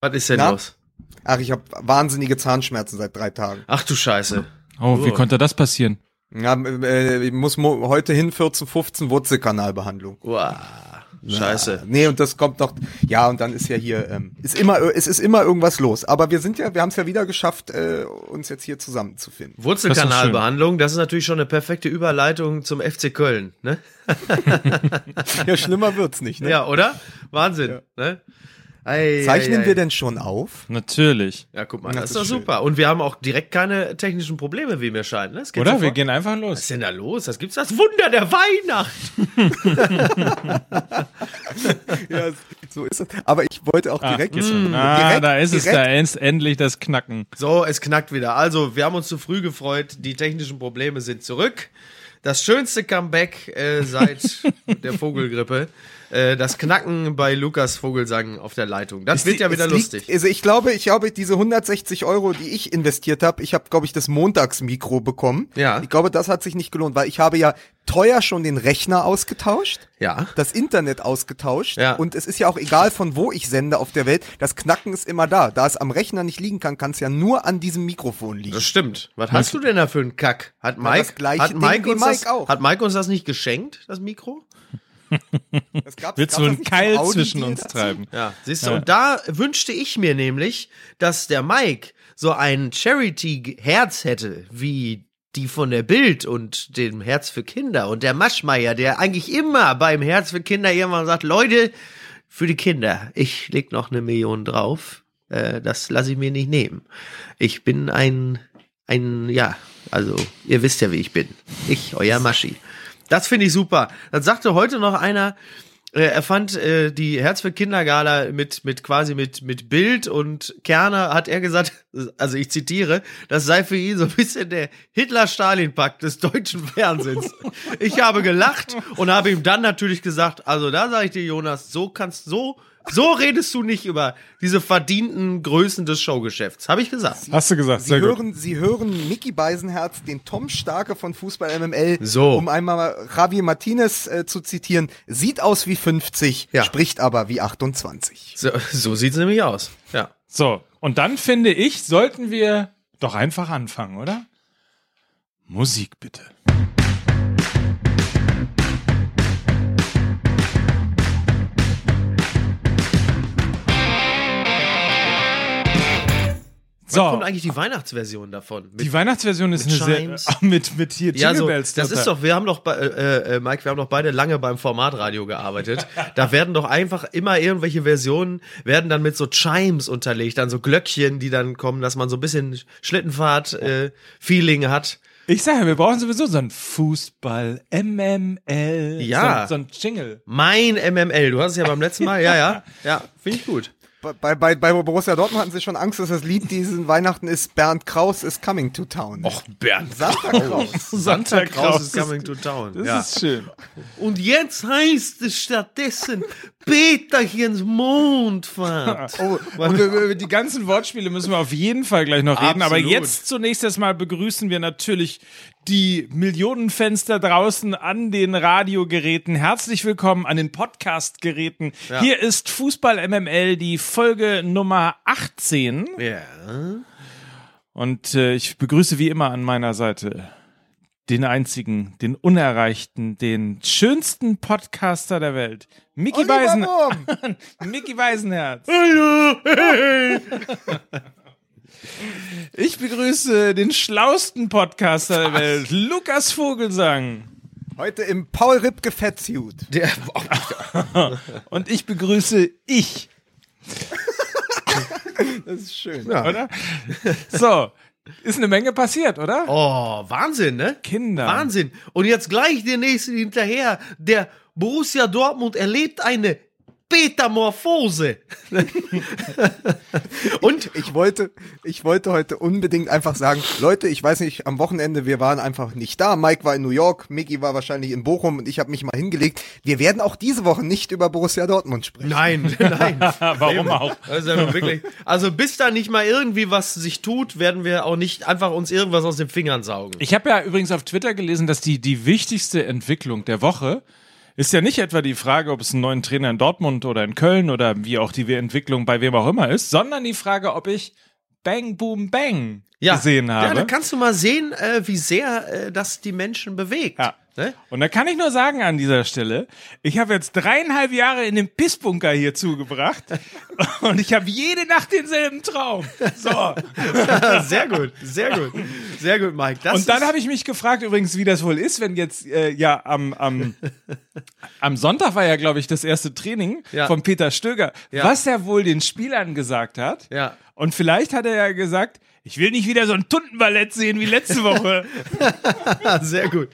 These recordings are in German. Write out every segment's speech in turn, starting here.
Was ist denn Na? los? Ach, ich habe wahnsinnige Zahnschmerzen seit drei Tagen. Ach du Scheiße. Oh, wie Oh. konnte das passieren? Ja, äh, ich muss heute hin 14, 15 Wurzelkanalbehandlung. Uah, Scheiße. Nee, und das kommt noch, ja, und dann ist ja hier, ähm, ist immer, es ist immer irgendwas los. Aber wir sind ja, wir haben es ja wieder geschafft, äh, uns jetzt hier zusammenzufinden. Wurzelkanalbehandlung, das ist natürlich schon eine perfekte Überleitung zum FC Köln, ne? Ja, schlimmer wird's nicht, ne? Ja, oder? Wahnsinn, ne? Ei, Zeichnen ei, ei. wir denn schon auf? Natürlich. Ja, guck mal, Das das, ist doch schön. super. Und wir haben auch direkt keine technischen Probleme, wie mir scheint. Ne? Das geht Oder? Wir sofort. gehen einfach los. Was ist denn da los? Das gibt's das Wunder der Weihnacht. Ja, so ist es. Aber ich wollte auch direkt, Ah, direkt, da ist es, direkt, da ist endlich das Knacken. So, es knackt wieder. Also, wir haben uns zu früh gefreut. Die technischen Probleme sind zurück. Das schönste Comeback äh, seit der Vogelgrippe. Äh, das Knacken bei Lukas Vogelsang auf der Leitung. Das wird ja Es wieder liegt- lustig. Also ich glaube, ich glaube, diese 160 Euro, die ich investiert habe, ich habe, glaube ich, das Montagsmikro bekommen. Ja. Ich glaube, das hat sich nicht gelohnt, weil ich habe ja teuer schon den Rechner ausgetauscht, Ja. das Internet ausgetauscht Ja. und es ist ja auch egal, von wo ich sende auf der Welt. Das Knacken ist immer da. Da es am Rechner nicht liegen kann, kann es ja nur an diesem Mikrofon liegen. Das stimmt. Was hast du denn da für einen Kack? Hat Mike, gleiche hat Mike, uns Mike das, auch. hat Mike uns das nicht geschenkt, das Mikro? Es gab- Willst du einen Keil Audi zwischen uns treiben? Ja, siehst du, Ja. und da wünschte ich mir nämlich, dass der Mike so ein Charity-Herz hätte, wie die von der Bild und dem Herz für Kinder und der Maschmeier, der eigentlich immer beim Herz für Kinder irgendwann sagt, Leute, für die Kinder, ich leg noch eine Million drauf, äh, das lasse ich mir nicht nehmen. Ich bin ein, ein, ja, also, ihr wisst ja, wie ich bin. Ich, euer Maschi. Das finde ich super. Dann sagte heute noch einer, äh, er fand äh, die Herz für Kindergala mit mit quasi mit mit Bild und Kerner hat er gesagt, also ich zitiere, das sei für ihn so ein bisschen der Hitler-Stalin-Pakt des deutschen Fernsehens. Ich habe gelacht und habe ihm dann natürlich gesagt, also da sage ich dir Jonas, so kannst so so redest du nicht über diese verdienten Größen des Showgeschäfts, habe ich gesagt. Hast du gesagt, Sie sehr gut. hören, Sie hören Mickey Beisenherz, den Tom Starke von Fußball MML, So. um einmal Javi Martinez äh, zu zitieren, sieht aus wie 50, Ja. spricht aber wie 28. So, so sieht's nämlich aus. Ja. So, und dann finde ich, sollten wir doch einfach anfangen, oder? Musik bitte. So, Kommt eigentlich die Weihnachtsversion davon. Mit die Weihnachtsversion ist mit eine Chimes. sehr, mit, mit hier Jingle Ja, so, Bells. das ist doch, wir haben doch, bei- äh, äh, Mike, wir haben doch beide lange beim Formatradio gearbeitet. da werden doch einfach immer irgendwelche Versionen, werden dann mit so Chimes unterlegt, dann so Glöckchen, die dann kommen, dass man so ein bisschen Schlittenfahrt-Feeling hat. Ich sage, wir brauchen sowieso so ein Fußball, MML, Ja. so, so ein Jingle. Mein MML, du hast es ja beim letzten Mal, ja, ja, ja, finde ich gut. Bei, bei, bei Borussia Dortmund hatten sie schon Angst, dass das Lied diesen Weihnachten ist Bernd Kraus is coming to town. Och, Bernd. Santa Kraus. Santa Kraus is coming to town. Das ja. ist schön. Und jetzt heißt es stattdessen Peterchens Mondfahrt. Oh, und über über die ganzen Wortspiele müssen wir auf jeden Fall gleich noch reden. Aber Absolut. jetzt zunächst erstmal begrüßen wir natürlich die Millionenfenster draußen an den Radiogeräten. Herzlich willkommen an den Podcast-Geräten. Ja. Hier ist Fußball MML, die Folge Nummer 18. Ja. Und äh, ich begrüße wie immer an meiner Seite den einzigen, den unerreichten, den schönsten Podcaster der Welt. Mickey Oliver Beisen, Wurm. Mickey Beisenherz. Ich begrüße den schlausten Podcaster der Welt, Lukas Vogelsang. Heute im Paul Ripke Fettsuit. Der, Und ich begrüße ich, Das ist schön. oder? So, ist eine Menge passiert, oder? oh, Wahnsinn, ne? Kinder. Wahnsinn. Und jetzt gleich der nächste hinterher. Der Borussia Dortmund erlebt eine Petamorphose. Und Ich wollte, ich wollte heute unbedingt einfach sagen, Leute, ich weiß nicht, am Wochenende, wir waren einfach nicht da. Mike war in New York, Mickey war wahrscheinlich in Bochum und ich habe mich mal hingelegt. Wir werden auch diese Woche nicht über Borussia Dortmund sprechen. nein, nein. Warum auch? Also, wirklich, also bis da nicht mal irgendwie was sich tut, werden wir auch nicht einfach uns irgendwas aus den Fingern saugen. Ich habe ja übrigens auf Twitter gelesen, dass die, die wichtigste Entwicklung der Woche ist ja nicht etwa die Frage, ob es einen neuen Trainer in Dortmund oder in Köln oder wie auch die Entwicklung bei wem auch immer ist, sondern die Frage, ob ich Bang Boom Bang ja. gesehen habe. Ja, da kannst du mal sehen, äh, wie sehr äh, das die Menschen bewegt. Ja. Ne? Und da kann ich nur sagen an dieser Stelle, ich habe jetzt dreieinhalb Jahre in dem Pissbunker hier zugebracht und ich habe jede Nacht denselben Traum. So. sehr gut, sehr gut, sehr gut, Mike. Das und dann habe ich mich gefragt übrigens, wie das wohl ist, wenn jetzt äh, ja am, am, am Sonntag war ja glaube ich das erste Training Ja. von Peter Stöger, Ja. was er wohl den Spielern gesagt hat. Ja. Und vielleicht hat er ja gesagt, ich will nicht wieder so ein Tuntenballett sehen wie letzte Woche. sehr gut.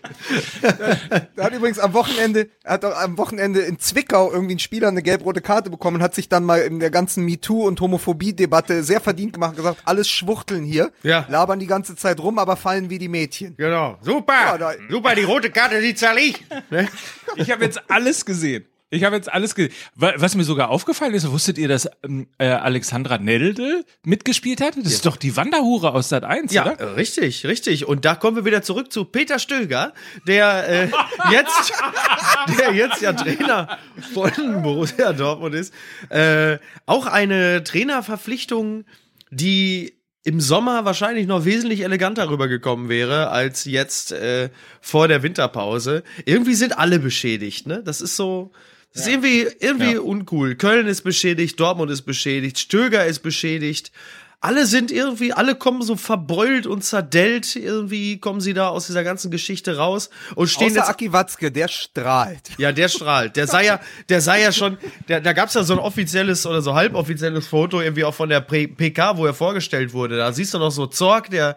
Er hat übrigens am Wochenende, er hat auch am Wochenende in Zwickau irgendwie ein Spieler eine gelb-rote Karte bekommen und hat sich dann mal in der ganzen MeToo- und Homophobie-Debatte sehr verdient gemacht und gesagt, alles Schwuchteln hier, Ja. labern die ganze Zeit rum, aber fallen wie die Mädchen. Genau. Super. Ja, da- Super, die rote Karte, die zahle ich. Ne? Ich habe jetzt alles gesehen. Ich habe jetzt alles gesehen. Wa- Was mir sogar aufgefallen ist, wusstet ihr, dass ähm, äh, Alexandra Nelde mitgespielt hat? Das ist doch die Wanderhure aus Sat 1, Ja, oder? äh, richtig, richtig. Und da kommen wir wieder zurück zu Peter Stöger, der äh, jetzt, der jetzt ja Trainer von Borussia Dortmund ist. Äh, auch eine Trainerverpflichtung, die im Sommer wahrscheinlich noch wesentlich eleganter rübergekommen wäre als jetzt äh, vor der Winterpause. Irgendwie sind alle beschädigt, ne? Das ist so. Das ist irgendwie, irgendwie Ja. uncool. Köln ist beschädigt, Dortmund ist beschädigt, Stöger ist beschädigt. Alle sind irgendwie, alle kommen so verbeult und zerdellt. Irgendwie kommen sie da aus dieser ganzen Geschichte raus und stehen Außer jetzt Aki Watzke, der strahlt. ja, der strahlt. Der sei ja, der sei ja schon, der, da gab's ja so ein offizielles oder so halboffizielles Foto irgendwie auch von der PK, wo er vorgestellt wurde. Da siehst du noch so Zorg, der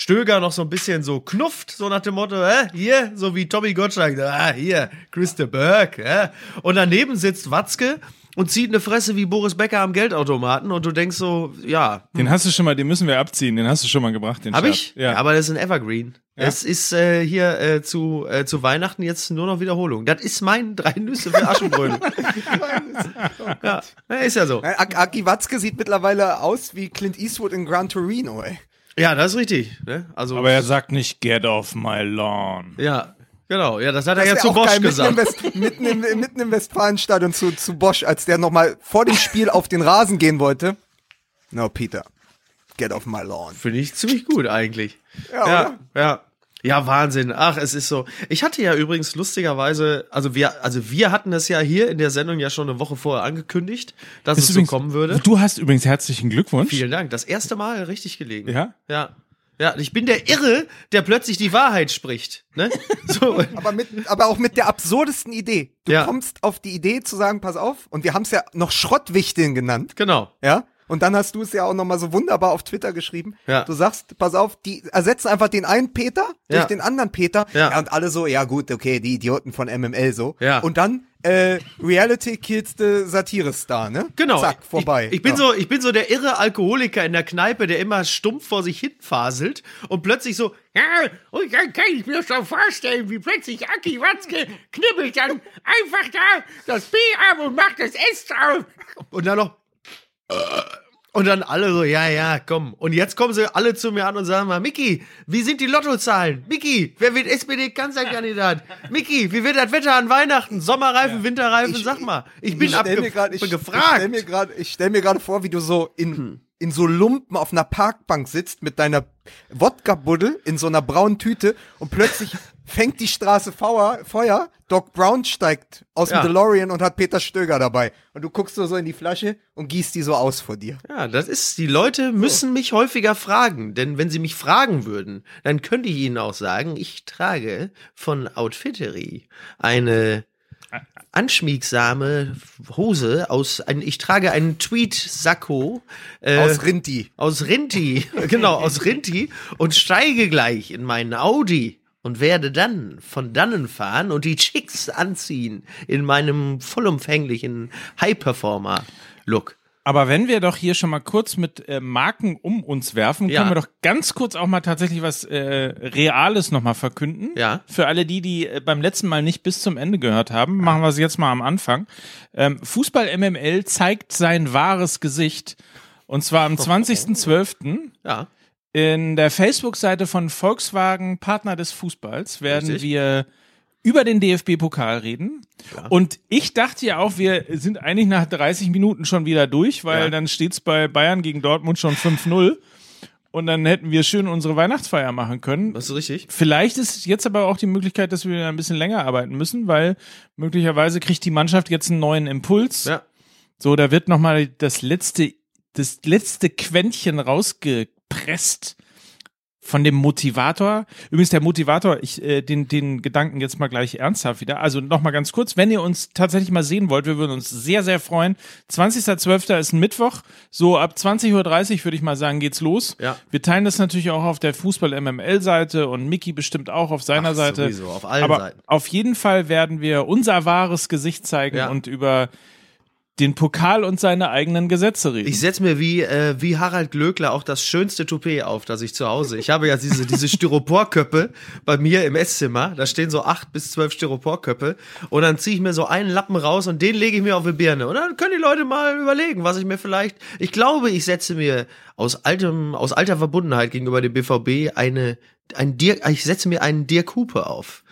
Stöger noch so ein bisschen so knufft, so nach dem Motto, äh, hier, so wie Tommy Gottschalk, ah, hier, Christa Berg, äh. Und daneben sitzt Watzke und zieht eine Fresse wie Boris Becker am Geldautomaten und du denkst so, ja, Den hast du schon mal, den müssen wir abziehen. Den hast du schon mal gebracht, den hab Scherz. ich? Ja. aber das ist ein Evergreen. Es ist äh, hier äh, zu, äh, zu Weihnachten jetzt nur noch Wiederholung. Das ist mein drei Nüsse für Aschenbrödel. ja, ja, ist ja so. Ak Aki Watzke sieht mittlerweile aus wie Clint Eastwood in Gran Torino, ey. Ja, das ist richtig. Ne? Also, aber er sagt nicht, get off my lawn. ja, genau. Ja, das hat er Das ja wär zu Bosch geil, mitten im, gesagt. West, mitten, im, mitten im Westfalenstadion zu, zu Bosch, als der nochmal vor dem Spiel auf den Rasen gehen wollte. No, Peter, get off my lawn. Finde ich ziemlich gut eigentlich. Ja, ja, oder? ja. Ja, Wahnsinn. Ach, es ist so. Ich hatte ja übrigens lustigerweise, also wir, also wir hatten das ja hier in der Sendung ja schon eine Woche vorher angekündigt, dass es so kommen würde. Du hast übrigens herzlichen Glückwunsch. Vielen Dank. Das erste Mal richtig gelegen. Ja? Ja. Ja, ich bin der Irre, der plötzlich die Wahrheit spricht. Ne? So. Aber, mit, aber auch mit der absurdesten Idee. Du Ja. kommst auf die Idee zu sagen, pass auf, und wir haben es ja noch Schrottwichteln genannt, Genau. ja? Und dann hast du es ja auch nochmal so wunderbar auf Twitter geschrieben. Ja. Du sagst, pass auf, die ersetzen einfach den einen Peter durch Ja. den anderen Peter. Ja. und alle so, ja gut, okay, die Idioten von MML so. Ja. Und dann äh, Reality kills the Satire-Star, ne? Genau. Zack, vorbei. Ich, ich bin ja. so, ich bin so der irre Alkoholiker in der Kneipe, der immer stumpf vor sich hin faselt und plötzlich so, ja, und dann kann ich mir schon vorstellen, wie plötzlich Aki Watzke knibbelt dann einfach da das B ab und macht das S drauf. Und dann noch, und dann alle so, ja, ja, komm. Und jetzt kommen sie alle zu mir an und sagen mal, Miki, wie sind die Lottozahlen? Miki, wer wird SPD-Kanzlerkandidat? Miki, wie wird das Wetter an Weihnachten? Sommerreifen, Winterreifen, sag mal. Ich bin ich stell abge mir grad, ich, Ich gefragt. stell mir gerade, ich stell mir gerade vor, wie du so in in so Lumpen auf einer Parkbank sitzt mit deiner Wodka-Buddel in so einer braunen Tüte und plötzlich fängt die Straße Feuer, Feuer. Doc Brown steigt aus Ja. dem DeLorean und hat Peter Stöger dabei. Und du guckst so, so in die Flasche und gießt die so aus vor dir. Ja, das ist, die Leute müssen mich häufiger fragen, denn wenn sie mich fragen würden, dann könnte ich ihnen auch sagen, ich trage von Outfittery eine anschmiegsame Hose aus, ein, ich trage einen Tweed-Sakko äh, Aus Rinti. aus Rinti, genau, aus Rinti und steige gleich in meinen Audi und werde dann von dannen fahren und die Chicks anziehen in meinem vollumfänglichen High-Performer-Look. Aber wenn wir doch hier schon mal kurz mit äh, Marken um uns werfen, Ja. können wir doch ganz kurz auch mal tatsächlich was äh, Reales nochmal verkünden. Ja. Für alle die, die äh, beim letzten Mal nicht bis zum Ende gehört haben, machen wir es jetzt mal am Anfang. Ähm, Fußball MML zeigt sein wahres Gesicht. Und zwar am 20.12. Ja. In der Facebook-Seite von Volkswagen Partner des Fußballs werden Richtig. wir über den DFB-Pokal reden. Und ich dachte ja auch, wir sind eigentlich nach 30 Minuten schon wieder durch, weil Ja. dann steht's bei Bayern gegen Dortmund schon 5-0. Und dann hätten wir schön unsere Weihnachtsfeier machen können. Das ist richtig. Vielleicht ist jetzt aber auch die Möglichkeit, dass wir ein bisschen länger arbeiten müssen, weil möglicherweise kriegt die Mannschaft jetzt einen neuen Impuls. Ja. So, da wird nochmal das letzte, das letzte Quäntchen rausgepresst von dem Motivator. Übrigens, der Motivator, ich äh, den, den Gedanken jetzt mal gleich ernsthaft wieder. Also nochmal ganz kurz, wenn ihr uns tatsächlich mal sehen wollt, wir würden uns sehr, sehr freuen. 20.12. ist ein Mittwoch. So ab 20.30 Uhr würde ich mal sagen, geht's los. Ja. Wir teilen das natürlich auch auf der Fußball-MML-Seite und Mickey bestimmt auch auf seiner Ach, Seite. sowieso, auf allen Aber Seiten. auf jeden Fall werden wir unser wahres Gesicht zeigen Ja. und über den Pokal und seine eigenen Gesetze reden. Ich setz mir wie, äh, wie Harald Glöckler auch das schönste Toupet auf, das ich zu Hause. Ich habe ja diese, diese Styroporköppe bei mir im Esszimmer. Da stehen so acht bis zwölf Styroporköppe. Und dann ziehe ich mir so einen Lappen raus und den lege ich mir auf die Birne. Und dann können die Leute mal überlegen, was ich mir vielleicht. Ich glaube, ich setze mir aus altem, aus alter Verbundenheit gegenüber dem BVB eine, ein Dirk, ich setze mir einen Dirk Hupe auf.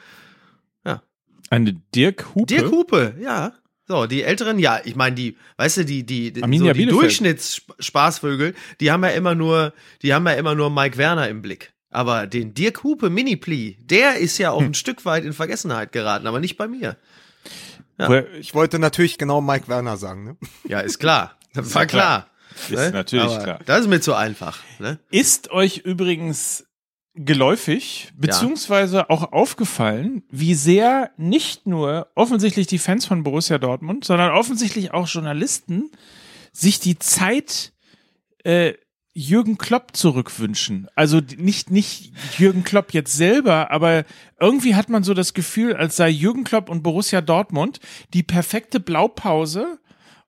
Eine Dirk Hupe. Dirk Hupe, ja. So, die Älteren, ja, ich meine, die, weißt du, die, die, so die. Durchschnittsspaßvögel, die haben ja immer nur, die haben ja immer nur Mike Werner im Blick. Aber den Dirk Hupe Mini-Plee, der ist ja auch Hm. ein Stück weit in Vergessenheit geraten, aber nicht bei mir. Woher- Ich wollte natürlich genau Mike Werner sagen, ne? Ja, ist klar. Das war klar. klar. Ist natürlich aber klar. Das ist mir zu einfach. Ne? Ist euch übrigens geläufig, beziehungsweise auch aufgefallen, wie sehr nicht nur offensichtlich die Fans von Borussia Dortmund, sondern offensichtlich auch Journalisten sich die Zeit äh, Jürgen Klopp zurückwünschen. Also nicht, nicht Jürgen Klopp jetzt selber, aber irgendwie hat man so das Gefühl, als sei Jürgen Klopp und Borussia Dortmund die perfekte Blaupause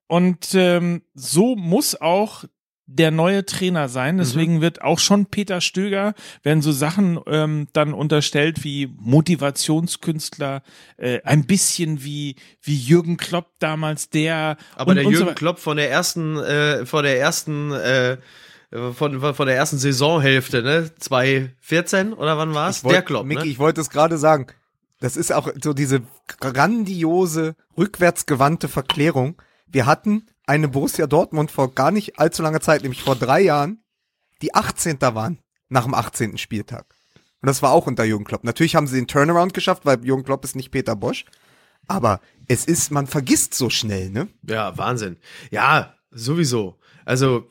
und ähm, so muss auch der neue Trainer sein. Deswegen wird auch schon Peter Stöger, werden so Sachen ähm, dann unterstellt wie Motivationskünstler, äh, ein bisschen wie, wie Jürgen Klopp damals, der Aber und, der und so Jürgen weiter. Klopp von der ersten, äh, von der ersten, äh, von, von der ersten Saisonhälfte, ne? 2014 oder wann war's? Wollt- Der Klopp, Micky, ne? ich wollte es gerade sagen. Das ist auch so diese grandiose, rückwärtsgewandte Verklärung. Wir hatten eine Borussia Dortmund vor gar nicht allzu langer Zeit, nämlich vor drei Jahren, die 18. waren nach dem 18. Spieltag. Und das war auch unter Jürgen Klopp. Natürlich haben sie den Turnaround geschafft, weil Jürgen Klopp ist nicht Peter Bosch. Aber es ist, man vergisst so schnell, ne? Ja, Wahnsinn. Ja, sowieso. Also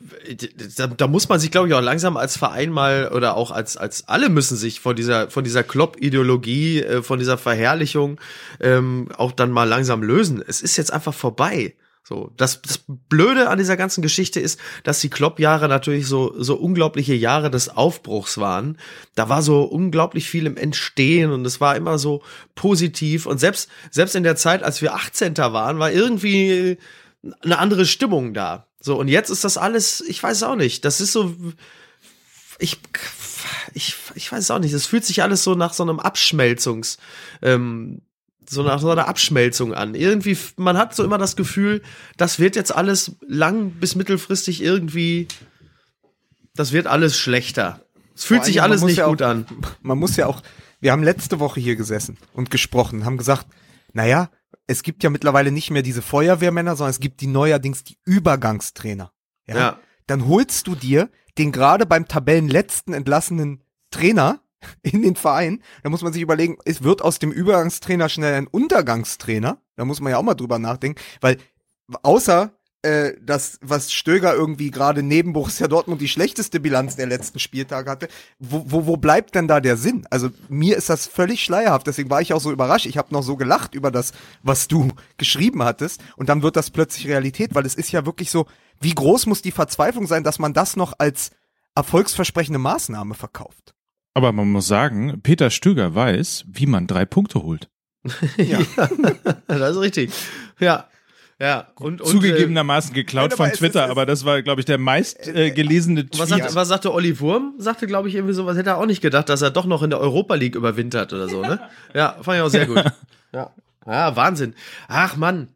da, da muss man sich, glaube ich, auch langsam als Verein mal oder auch als als alle müssen sich von dieser von dieser Klopp-Ideologie, äh, von dieser Verherrlichung ähm, auch dann mal langsam lösen. Es ist jetzt einfach vorbei. So, das, das Blöde an dieser ganzen Geschichte ist, dass die Klopp-Jahre natürlich so, so unglaubliche Jahre des Aufbruchs waren. Da war so unglaublich viel im Entstehen und es war immer so positiv. Und selbst, selbst in der Zeit, als wir 18. waren, war irgendwie eine andere Stimmung da. So, und jetzt ist das alles, ich weiß es auch nicht. Das ist so, ich, ich, ich weiß es auch nicht. Das fühlt sich alles so nach so einem Abschmelzungs, ähm, so nach so einer Abschmelzung an. Irgendwie, man hat so immer das Gefühl, das wird jetzt alles lang bis mittelfristig irgendwie, das wird alles schlechter. Es fühlt sich alles nicht ja auch- gut an. Man muss ja auch, wir haben letzte Woche hier gesessen und gesprochen, haben gesagt, naja, es gibt ja mittlerweile nicht mehr diese Feuerwehrmänner, sondern es gibt die neuerdings die Übergangstrainer. Ja. Ja. Dann holst du dir den gerade beim Tabellenletzten entlassenen Trainer in den Verein. Da muss man sich überlegen, es wird aus dem Übergangstrainer schnell ein Untergangstrainer. Da muss man ja auch mal drüber nachdenken, weil außer äh, das, was Stöger irgendwie gerade neben Borussia Dortmund die schlechteste Bilanz der letzten Spieltage hatte, wo, wo, wo bleibt denn da der Sinn? Also mir ist das völlig schleierhaft, deswegen war ich auch so überrascht. Ich habe noch so gelacht über das, was du geschrieben hattest und dann wird das plötzlich Realität, weil es ist ja wirklich so, wie groß muss die Verzweiflung sein, dass man das noch als erfolgsversprechende Maßnahme verkauft? Aber man muss sagen, Peter Stöger weiß, wie man drei Punkte holt. Ja. das ist richtig. Ja. Ja. Und, und äh, Zugegebenermaßen geklaut Nein, aber von Twitter, aber das war, glaube ich, der meist äh, gelesene Tweet. Was, sagte, was sagte Olli Wurm? Sagte, glaube ich, irgendwie sowas. Hätte er auch nicht gedacht, dass er doch noch in der Europa League überwintert oder so, ne? Ja, fand ich auch sehr gut. Ja. Ja, Wahnsinn. Ach, Mann.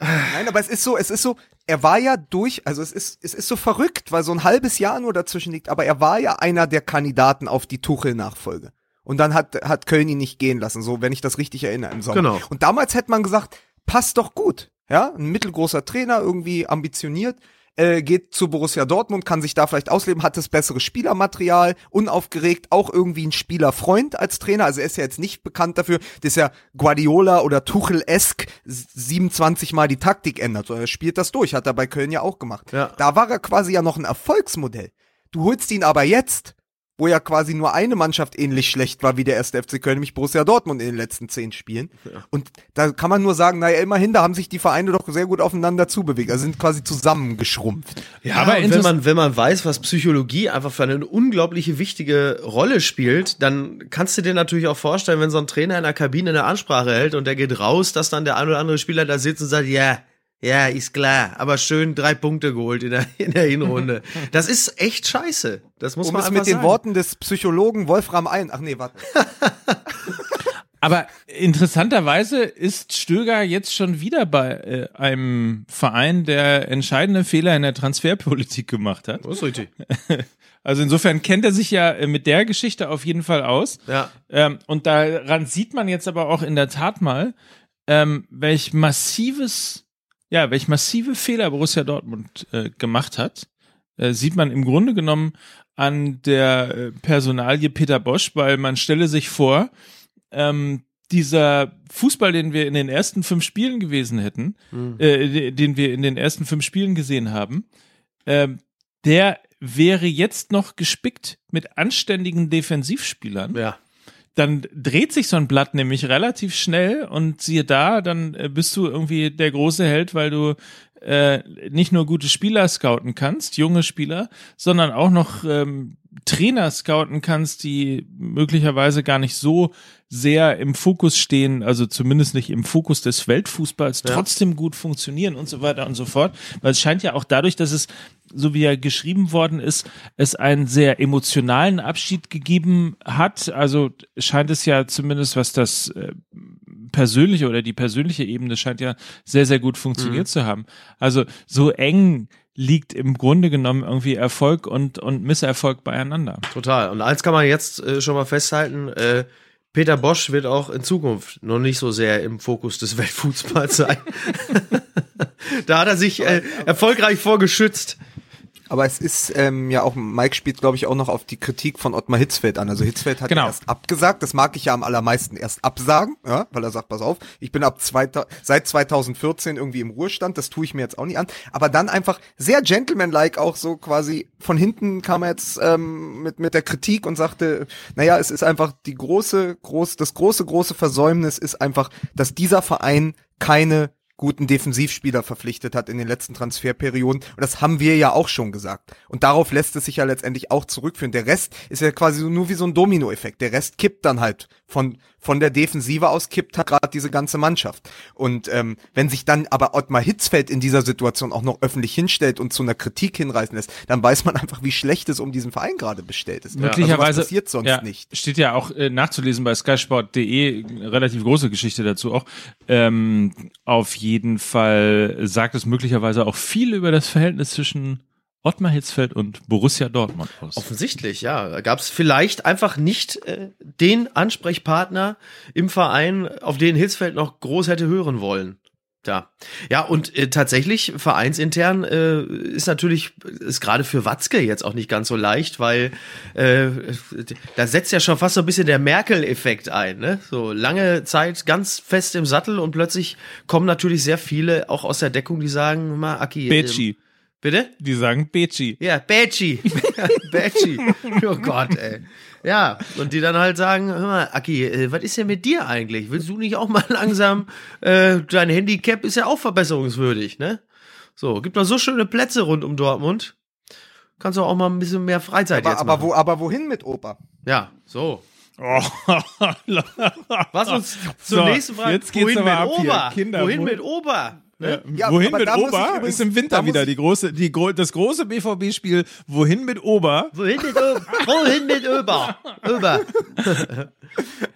Nein, aber es ist so, es ist so, er war ja durch, also es ist, es ist so verrückt, weil so ein halbes Jahr nur dazwischen liegt, aber er war ja einer der Kandidaten auf die Tuchel-Nachfolge. Und dann hat, hat Köln ihn nicht gehen lassen, so wenn ich das richtig erinnere im Sommer. Genau. Und damals hätte man gesagt, passt doch gut. Ja, ein mittelgroßer Trainer, irgendwie ambitioniert, äh, geht zu Borussia Dortmund, kann sich da vielleicht ausleben, hat das bessere Spielermaterial, unaufgeregt, auch irgendwie ein Spielerfreund als Trainer. Also er ist ja jetzt nicht bekannt dafür, dass er Guardiola oder Tuchel-esk 27 Mal die Taktik ändert, sondern er spielt das durch, hat er bei Köln ja auch gemacht. Ja. Da war er quasi ja noch ein Erfolgsmodell. Du holst ihn aber jetzt, wo ja quasi nur eine Mannschaft ähnlich schlecht war wie der erste FC Köln, nämlich Borussia Dortmund in den letzten zehn Spielen. Und da kann man nur sagen, naja, immerhin, da haben sich die Vereine doch sehr gut aufeinander zubewegt, also sind quasi zusammengeschrumpft. Ja, Aber wenn man, wenn man weiß, was Psychologie einfach für eine unglaubliche wichtige Rolle spielt, dann kannst du dir natürlich auch vorstellen, wenn so ein Trainer in der Kabine eine Ansprache hält und der geht raus, dass dann der ein oder andere Spieler da sitzt und sagt, ja, ja, ist klar, aber schön drei Punkte geholt in der, in der Hinrunde. Das ist echt scheiße. Das muss Um man es mit den sagen. Worten des Psychologen Wolfram ein, ach nee, warte. Aber interessanterweise ist Stöger jetzt schon wieder bei äh, einem Verein, der entscheidende Fehler in der Transferpolitik gemacht hat. Das ist richtig. Also insofern kennt er sich ja äh, mit der Geschichte auf jeden Fall aus. Ja. Ähm, und daran sieht man jetzt aber auch in der Tat mal, ähm, welch massives, ja, welch massive Fehler Borussia Dortmund äh, gemacht hat. Äh, sieht man im Grunde genommen an der äh, Personalie Peter Bosch, weil man stelle sich vor, ähm, dieser Fußball, den wir in den ersten fünf Spielen gewesen hätten, äh, den wir in den ersten fünf Spielen gesehen haben, ähm, der wäre jetzt noch gespickt mit anständigen Defensivspielern. Ja. Dann dreht sich so ein Blatt nämlich relativ schnell und siehe da, dann äh, bist du irgendwie der große Held, weil du äh, nicht nur gute Spieler scouten kannst, junge Spieler, sondern auch noch ähm, Trainer scouten kannst, die möglicherweise gar nicht so sehr im Fokus stehen, also zumindest nicht im Fokus des Weltfußballs, Ja. trotzdem gut funktionieren und so weiter und so fort. Weil es scheint ja auch dadurch, dass es, so wie er geschrieben worden ist, es einen sehr emotionalen Abschied gegeben hat. Also scheint es ja zumindest, was das äh, persönliche oder die persönliche Ebene scheint ja sehr, sehr gut funktioniert zu haben. Also so eng liegt im Grunde genommen irgendwie Erfolg und, und Misserfolg beieinander. Total. Und eins kann man jetzt äh, schon mal festhalten, äh, Peter Bosch wird auch in Zukunft noch nicht so sehr im Fokus des Weltfußballs sein. da hat er sich äh, erfolgreich vorgeschützt. Aber es ist ähm, ja auch, Mike spielt, glaube ich, auch noch auf die Kritik von Ottmar Hitzfeld an. Also Hitzfeld hat Genau. ja erst abgesagt. Das mag ich ja am allermeisten erst absagen, ja, weil er sagt, pass auf, ich bin ab zweita seit 2014 irgendwie im Ruhestand, das tue ich mir jetzt auch nicht an. Aber dann einfach sehr gentlemanlike auch so quasi von hinten kam er jetzt ähm, mit, mit der Kritik und sagte, naja, es ist einfach die große, groß, das große, große Versäumnis ist einfach, dass dieser Verein keine guten Defensivspieler verpflichtet hat in den letzten Transferperioden. Und das haben wir ja auch schon gesagt. Und darauf lässt es sich ja letztendlich auch zurückführen. Der Rest ist ja quasi nur wie so ein Dominoeffekt. Der Rest kippt dann halt von, von der Defensive aus kippt halt gerade diese ganze Mannschaft. Und ähm, wenn sich dann aber Ottmar Hitzfeld in dieser Situation auch noch öffentlich hinstellt und zu einer Kritik hinreißen lässt, dann weiß man einfach, wie schlecht es um diesen Verein gerade bestellt ist. Möglicherweise also passiert sonst ja, nicht. Steht ja auch äh, nachzulesen bei skysport.de, relativ große Geschichte dazu auch. Ähm, auf jeden Fall sagt es möglicherweise auch viel über das Verhältnis zwischen Ottmar Hitzfeld und Borussia Dortmund aus. Offensichtlich, ja. Da gab es vielleicht einfach nicht äh, den Ansprechpartner im Verein, auf den Hitzfeld noch groß hätte hören wollen. Ja, ja und äh, tatsächlich vereinsintern äh, ist natürlich ist gerade für Watzke jetzt auch nicht ganz so leicht, weil äh, da setzt ja schon fast so ein bisschen der Merkel-Effekt ein. Ne? So lange Zeit ganz fest im Sattel und plötzlich kommen natürlich sehr viele auch aus der Deckung, die sagen, mal Aki, Betschi. ähm, bitte? Die sagen Betschi. Ja, Betschi. Betschi. Oh Gott, ey. Ja, und die dann halt sagen, hör mal, Aki, äh, was ist denn mit dir eigentlich? Willst du nicht auch mal langsam, äh, dein Handicap ist ja auch verbesserungswürdig, ne? So, gibt noch so schöne Plätze rund um Dortmund. Kannst du auch mal ein bisschen mehr Freizeit Aber, jetzt aber, machen. wo, aber wohin mit Opa? Ja, so. Oh. Was uns zur So, nächsten Frage. jetzt geht's wohin aber mit ab hier. Ober? Kinder, wohin wo- mit Ober? Ne? Ja, Wohin aber mit Ober übrigens- ist im Winter wieder die große, die, das große BVB-Spiel. Wohin mit Ober? Wohin mit Ober? Wohin mit Ober? Ober.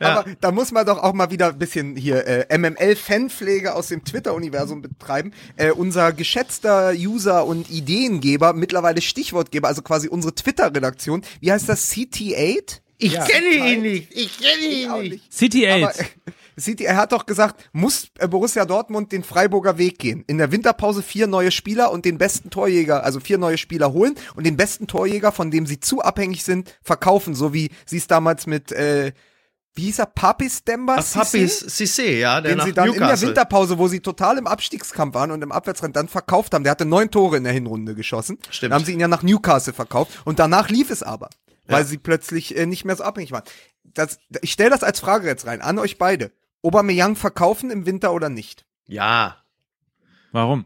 Aber da muss man doch auch mal wieder ein bisschen hier äh, MML-Fanpflege aus dem Twitter-Universum betreiben. Äh, unser geschätzter User und Ideengeber, mittlerweile Stichwortgeber, also quasi unsere Twitter-Redaktion, wie heißt das? CT8? Ich Ja, kenne ihn nicht. Ich kenne ihn nicht. nicht. City Aber, 8. äh, City, er hat doch gesagt, muss äh, Borussia Dortmund den Freiburger Weg gehen. In der Winterpause vier neue Spieler und den besten Torjäger, also vier neue Spieler holen und den besten Torjäger, von dem sie zu abhängig sind, verkaufen, so wie sie es damals mit, äh, wie hieß er, Papis Demba? Papis Cissé, ja, der den nach sie dann in der Newcastle. Winterpause, wo sie total im Abstiegskampf waren und im Abwärtsrennen dann verkauft haben. Der hatte neun Tore in der Hinrunde geschossen. Stimmt. Dann haben sie ihn ja nach Newcastle verkauft und danach lief es aber, weil Ja. sie plötzlich äh, nicht mehr so abhängig waren. Das, ich stelle das als Frage jetzt rein an euch beide. Aubameyang verkaufen im Winter oder nicht? Ja. Warum?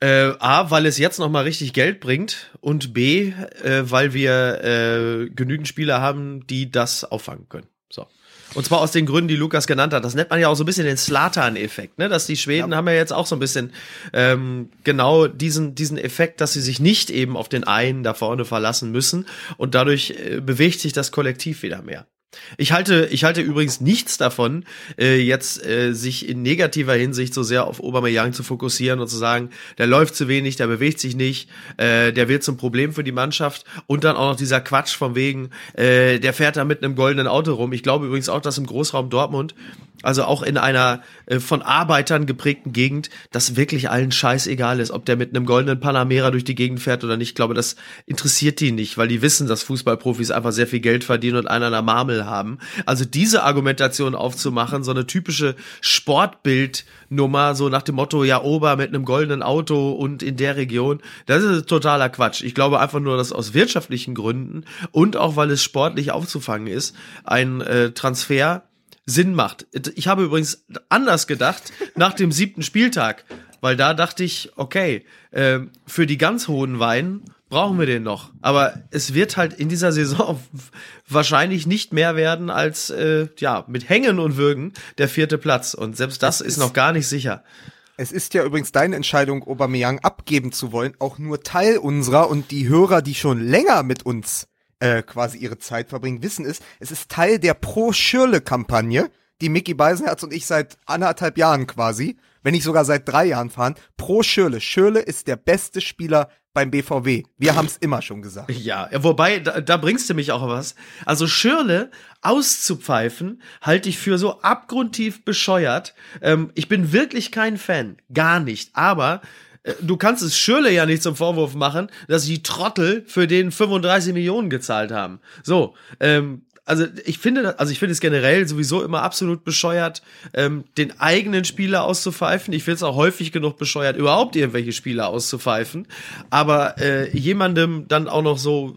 Äh, A, weil es jetzt noch mal richtig Geld bringt und B, äh, weil wir äh, genügend Spieler haben, die das auffangen können. So. Und zwar aus den Gründen, die Lukas genannt hat. Das nennt man ja auch so ein bisschen den Slatan-Effekt, ne? Dass die Schweden Ja. haben ja jetzt auch so ein bisschen ähm, genau diesen, diesen Effekt, dass sie sich nicht eben auf den einen da vorne verlassen müssen und dadurch äh, bewegt sich das Kollektiv wieder mehr. Ich halte, ich halte übrigens nichts davon, äh, jetzt äh, sich in negativer Hinsicht so sehr auf Aubameyang zu fokussieren und zu sagen, der läuft zu wenig, der bewegt sich nicht, äh, der wird zum Problem für die Mannschaft und dann auch noch dieser Quatsch von wegen, äh, der fährt da mit einem goldenen Auto rum. Ich glaube übrigens auch, dass im Großraum Dortmund also auch in einer äh, von Arbeitern geprägten Gegend, das wirklich allen scheißegal ist, ob der mit einem goldenen Panamera durch die Gegend fährt oder nicht. Ich glaube, das interessiert die nicht, weil die wissen, dass Fußballprofis einfach sehr viel Geld verdienen und einen an der Marmel haben. Also diese Argumentation aufzumachen, so eine typische Sportbildnummer, so nach dem Motto, ja, Ober mit einem goldenen Auto und in der Region, das ist totaler Quatsch. Ich glaube einfach nur, dass aus wirtschaftlichen Gründen und auch weil es sportlich aufzufangen ist, ein äh, Transfer Sinn macht. Ich habe übrigens anders gedacht nach dem siebten Spieltag, weil da dachte ich, okay, äh, für die ganz hohen Weinen brauchen wir den noch. Aber es wird halt in dieser Saison wahrscheinlich nicht mehr werden als äh, ja mit Hängen und Würgen der vierte Platz. Und selbst das ist noch gar nicht sicher. Es ist ja übrigens deine Entscheidung, Aubameyang abgeben zu wollen, auch nur Teil unserer und die Hörer, die schon länger mit uns äh, quasi ihre Zeit verbringen, wissen es. Es ist Teil der Pro-Schirle-Kampagne, die Mickey Beisenherz und ich seit anderthalb Jahren quasi, wenn nicht sogar seit drei Jahren fahren. Pro Schirle. Schirle ist der beste Spieler beim BVW. Wir haben es immer schon gesagt. Ja, wobei, da, da bringst du mich auch was. Also Schirle auszupfeifen, halte ich für so abgrundtief bescheuert. Ähm, ich bin wirklich kein Fan. Gar nicht. Aber äh, du kannst es Schirle ja nicht zum Vorwurf machen, dass die Trottel für den 35 Millionen gezahlt haben. So, ähm, also ich finde, also ich finde es generell sowieso immer absolut bescheuert, ähm, den eigenen Spieler auszupfeifen. Ich finde es auch häufig genug bescheuert, überhaupt irgendwelche Spieler auszupfeifen. Aber äh, jemandem dann auch noch so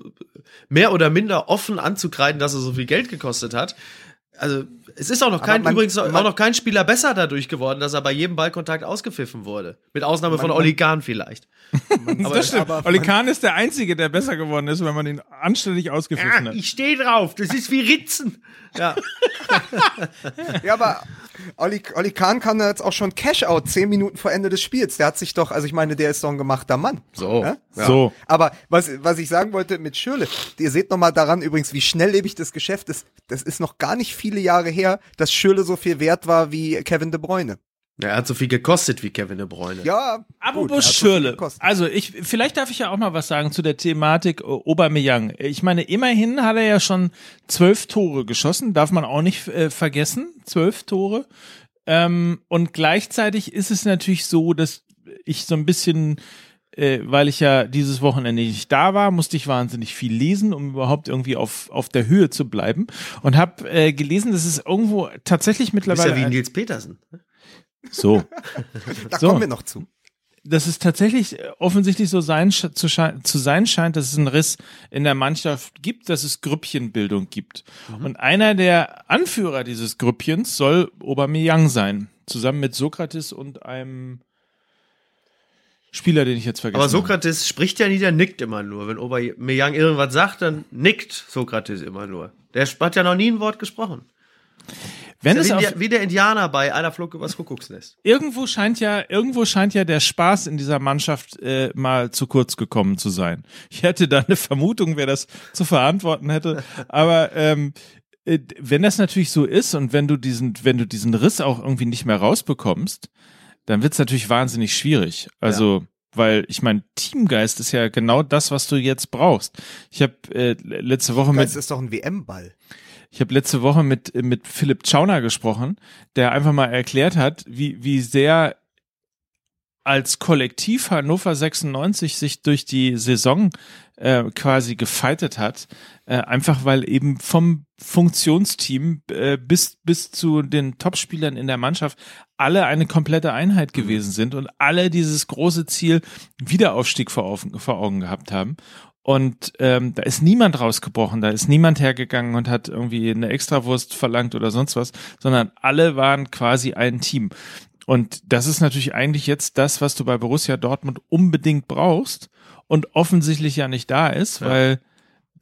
mehr oder minder offen anzukreiden, dass er so viel Geld gekostet hat. Also es ist auch noch kein, man- übrigens auch man- noch kein Spieler besser dadurch geworden, dass er bei jedem Ballkontakt ausgepfiffen wurde. Mit Ausnahme von man- Oli Kahn vielleicht. Aber, das stimmt. aber Oli Kahn ist der Einzige, der besser geworden ist, wenn man ihn anständig ausgepfiffen hat. stehe drauf. Das ist wie Ritzen. Ja. Ja, aber Olli, Olli Kahn kann da jetzt auch schon Cash-Out zehn Minuten vor Ende des Spiels. Der hat sich doch, also ich meine, der ist doch ein gemachter Mann. So. Ja? So. Aber was, was ich sagen wollte mit Schürle, ihr seht noch mal daran übrigens, wie schnelllebig das Geschäft ist. Das ist noch gar nicht viele Jahre her, dass Schürle so viel wert war wie Kevin De Bruyne. Er hat so viel gekostet wie Kevin De Bruyne. Ja, gut, Apropos so viel Schürle. gekostet. Also ich, vielleicht darf ich ja auch mal was sagen zu der Thematik äh, Aubameyang. Ich meine, immerhin hat er ja schon zwölf Tore geschossen, darf man auch nicht äh, vergessen. Zwölf Tore. Ähm, und gleichzeitig ist es natürlich so, dass ich so ein bisschen äh, weil ich ja dieses Wochenende nicht da war, musste ich wahnsinnig viel lesen, um überhaupt irgendwie auf, auf der Höhe zu bleiben. Und habe äh, gelesen, dass es irgendwo tatsächlich Du bist mittlerweile. ja wie Nils Petersen. so. Da so. kommen wir noch zu. dass es tatsächlich äh, offensichtlich so sein, zu, schei- zu sein scheint, dass es einen Riss in der Mannschaft gibt, dass es Grüppchenbildung gibt. Und einer der Anführer dieses Grüppchens soll Aubameyang sein, zusammen mit Sokrates und einem Spieler, den ich jetzt vergessen Aber habe. Sokrates spricht ja nie, der nickt immer nur. Wenn Aubameyang irgendwas sagt, dann nickt Sokrates immer nur. Der hat ja noch nie ein Wort gesprochen. Wenn Ist es ja auf, wie, der, wie der Indianer bei einer Flug übers Kuckucksnest. irgendwo scheint ja, irgendwo scheint ja der Spaß in dieser Mannschaft äh, mal zu kurz gekommen zu sein. Ich hätte da eine Vermutung, wer das zu verantworten hätte. Aber ähm, äh, wenn das natürlich so ist und wenn du diesen, wenn du diesen Riss auch irgendwie nicht mehr rausbekommst, dann wird's natürlich wahnsinnig schwierig. Also weil ich meine, Teamgeist ist ja genau das, was du jetzt brauchst. Ich habe äh, letzte Woche mit Das ist doch ein WM-Ball. ich habe letzte Woche mit, mit Philipp Schauner gesprochen, der einfach mal erklärt hat, wie, wie sehr als Kollektiv Hannover 96 sich durch die Saison äh, quasi gefeitet hat, äh, einfach weil eben vom Funktionsteam äh, bis bis zu den Topspielern in der Mannschaft alle eine komplette Einheit gewesen sind und alle dieses große Ziel Wiederaufstieg vor Augen, vor Augen gehabt haben. Und ähm, da ist niemand rausgebrochen, da ist niemand hergegangen und hat irgendwie eine Extrawurst verlangt oder sonst was, sondern alle waren quasi ein Team. Und das ist natürlich eigentlich jetzt das, was du bei Borussia Dortmund unbedingt brauchst und offensichtlich ja nicht da ist, ja. weil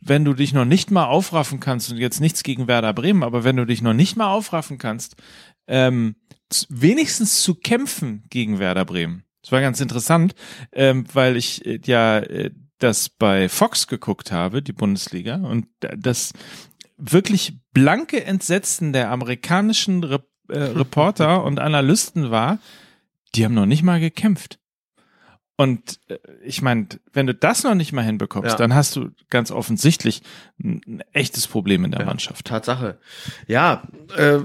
wenn du dich noch nicht mal aufraffen kannst und jetzt nichts gegen Werder Bremen, aber wenn du dich noch nicht mal aufraffen kannst, ähm, wenigstens zu kämpfen gegen Werder Bremen. Das war ganz interessant, ähm, weil ich äh, ja äh, das bei Fox geguckt habe, die Bundesliga, und das wirklich blanke Entsetzen der amerikanischen Re äh, Reporter und Analysten war, die haben noch nicht mal gekämpft. Und äh, ich meine, wenn du das noch nicht mal hinbekommst, ja. dann hast du ganz offensichtlich ein, ein echtes Problem in der ja, Mannschaft. Tatsache. Ja, äh,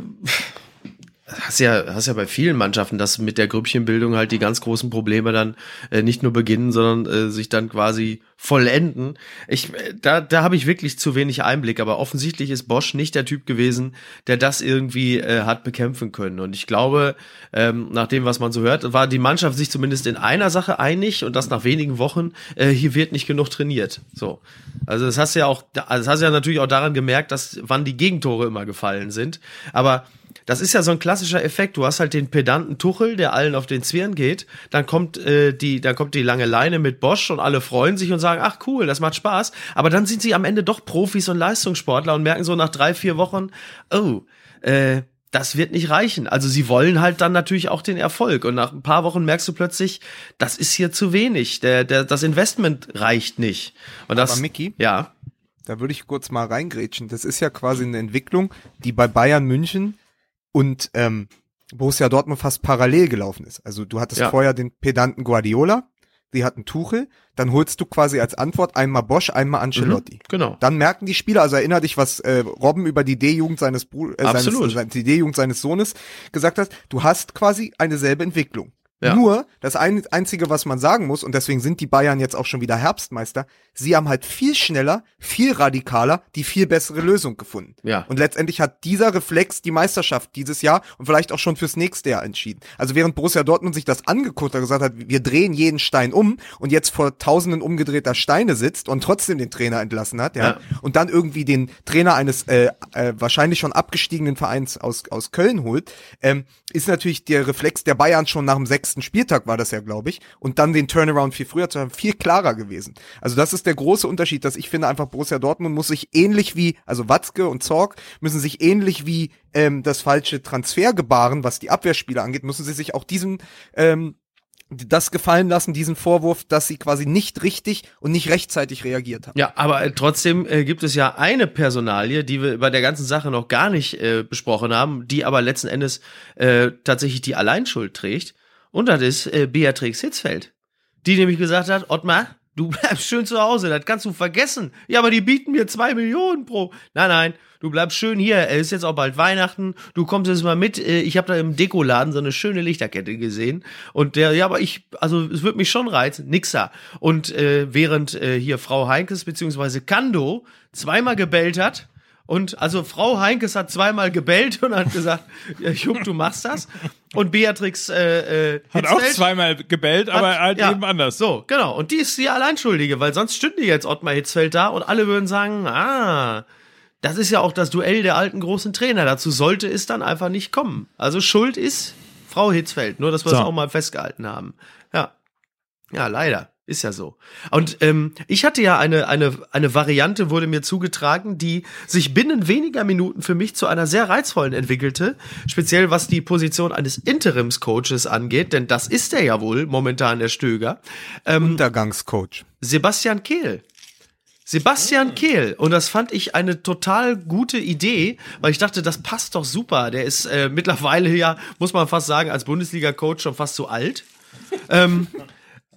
hast ja, hast ja bei vielen Mannschaften, dass mit der Grüppchenbildung halt die ganz großen Probleme dann äh, nicht nur beginnen, sondern äh, sich dann quasi vollenden. Ich, äh, da, da habe ich wirklich zu wenig Einblick, aber offensichtlich ist Bosch nicht der Typ gewesen, der das irgendwie äh, hat bekämpfen können. Und ich glaube, ähm, nach dem, was man so hört, war die Mannschaft sich zumindest in einer Sache einig und das nach wenigen Wochen, äh, hier wird nicht genug trainiert. So. Also das hast du ja auch, das hast du ja natürlich auch daran gemerkt, dass wann die Gegentore immer gefallen sind. Aber das ist ja so ein klassischer Effekt. Du hast halt den pedanten Tuchel, der allen auf den Zwirn geht. Dann kommt äh, die, dann kommt die lange Leine mit Bosch und alle freuen sich und sagen, ach cool, das macht Spaß. Aber dann sind sie am Ende doch Profis und Leistungssportler und merken so nach drei, vier Wochen, oh, äh, das wird nicht reichen. Also sie wollen halt dann natürlich auch den Erfolg. Und nach ein paar Wochen merkst du plötzlich, das ist hier zu wenig. Der, der, das Investment reicht nicht. Und das, Aber Mickey? Ja. Da würde ich kurz mal reingrätschen. Das ist ja quasi eine Entwicklung, die bei Bayern München und ähm, Borussia Dortmund fast parallel gelaufen ist. Also du hattest ja. vorher den pedanten Guardiola, die hatten Tuchel, dann holst du quasi als Antwort einmal Bosch, einmal Ancelotti. Mhm, genau. Dann merken die Spieler, also erinner dich, was äh, Robben über die D-Jugend seines, Bru äh, seines, äh, die D-Jugend seines Sohnes gesagt hat, du hast quasi eine selbe Entwicklung. Ja. Nur, das ein, Einzige, was man sagen muss, und deswegen sind die Bayern jetzt auch schon wieder Herbstmeister, sie haben halt viel schneller, viel radikaler die viel bessere Lösung gefunden. Ja. Und letztendlich hat dieser Reflex die Meisterschaft dieses Jahr und vielleicht auch schon fürs nächste Jahr entschieden. Also während Borussia Dortmund sich das angeguckt hat, gesagt hat, wir drehen jeden Stein um und jetzt vor tausenden umgedrehter Steine sitzt und trotzdem den Trainer entlassen hat, ja, ja. und dann irgendwie den Trainer eines äh, äh, wahrscheinlich schon abgestiegenen Vereins aus, aus Köln holt, ähm, ist natürlich der Reflex der Bayern schon nach dem sechsten Spieltag war das ja, glaube ich, und dann den Turnaround viel früher zu haben, viel klarer gewesen. Also das ist der große Unterschied, dass ich finde einfach Borussia Dortmund muss sich ähnlich wie, also Watzke und Zorg müssen sich ähnlich wie ähm, das falsche Transfer gebaren, was die Abwehrspieler angeht, müssen sie sich auch diesen ähm, das gefallen lassen, diesen Vorwurf, dass sie quasi nicht richtig und nicht rechtzeitig reagiert haben. Ja, aber äh, trotzdem äh, gibt es ja eine Personalie, die wir bei der ganzen Sache noch gar nicht äh, besprochen haben, die aber letzten Endes äh, tatsächlich die Alleinschuld trägt. Und das ist äh, Beatrix Hitzfeld, die nämlich gesagt hat, Ottmar, du bleibst schön zu Hause, das kannst du vergessen. Ja, aber die bieten mir zwei Millionen pro. Nein, nein, du bleibst schön hier. Es ist jetzt auch bald Weihnachten. Du kommst jetzt mal mit. Äh, ich habe da im Dekoladen so eine schöne Lichterkette gesehen. Und der, ja, aber ich, also es wird mich schon reizen. Nixer. Und äh, während äh, hier Frau Heinkes beziehungsweise Kando zweimal gebellt hat, und also Frau Heinkes hat zweimal gebellt und hat gesagt, Jupp, du machst das. Und Beatrix äh, äh, hat auch zweimal gebellt, hat, aber halt ja, eben anders. So, genau. Und die ist die Alleinschuldige, weil sonst stünde jetzt Ottmar Hitzfeld da und alle würden sagen, ah, das ist ja auch das Duell der alten großen Trainer. Dazu sollte es dann einfach nicht kommen. Also Schuld ist Frau Hitzfeld, nur dass wir so. das auch mal festgehalten haben. Ja. Ja, leider. Ist ja so. Und ähm, ich hatte ja eine, eine, eine Variante, wurde mir zugetragen, die sich binnen weniger Minuten für mich zu einer sehr reizvollen entwickelte. Speziell was die Position eines Interimscoaches angeht, denn das ist er ja wohl momentan der Stöger. Ähm, Untergangscoach. Sebastian Kehl. Sebastian Kehl. Und das fand ich eine total gute Idee, weil ich dachte, das passt doch super. Der ist äh, mittlerweile ja, muss man fast sagen, als Bundesliga-Coach schon fast zu alt. ähm,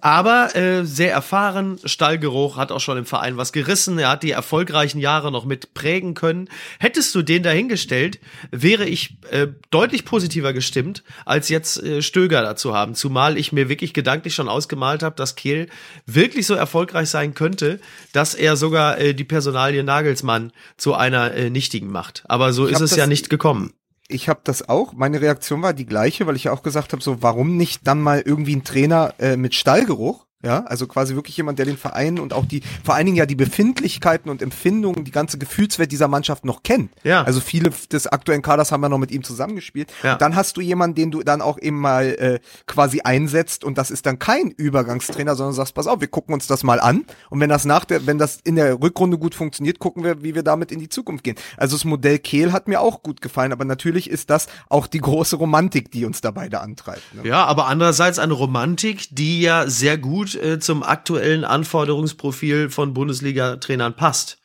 Aber äh, sehr erfahren, Stallgeruch, hat auch schon im Verein was gerissen, er hat die erfolgreichen Jahre noch mit prägen können. Hättest du den dahingestellt, wäre ich äh, deutlich positiver gestimmt, als jetzt äh, Stöger dazu haben. Zumal ich mir wirklich gedanklich schon ausgemalt habe, dass Kehl wirklich so erfolgreich sein könnte, dass er sogar äh, die Personalie Nagelsmann zu einer äh, nichtigen macht. Aber so Ich ist es ja nicht gekommen. Ich habe das auch. Meine Reaktion war die gleiche, weil ich ja auch gesagt habe, so warum nicht dann mal irgendwie ein Trainer äh, mit Stallgeruch? Ja, also quasi wirklich jemand, der den Verein und auch die, vor allen Dingen ja die Befindlichkeiten und Empfindungen, die ganze Gefühlswelt dieser Mannschaft noch kennt. Ja. Also viele des aktuellen Kaders haben ja noch mit ihm zusammengespielt. Ja. Und dann hast du jemanden, den du dann auch eben mal äh, quasi einsetzt und das ist dann kein Übergangstrainer, sondern sagst, pass auf, wir gucken uns das mal an und wenn das nach der, wenn das in der Rückrunde gut funktioniert, gucken wir, wie wir damit in die Zukunft gehen. Also das Modell Kehl hat mir auch gut gefallen, aber natürlich ist das auch die große Romantik, die uns da beide antreibt. Ne? Ja, aber andererseits eine Romantik, die ja sehr gut äh, zum aktuellen Anforderungsprofil von Bundesliga-Trainern passt.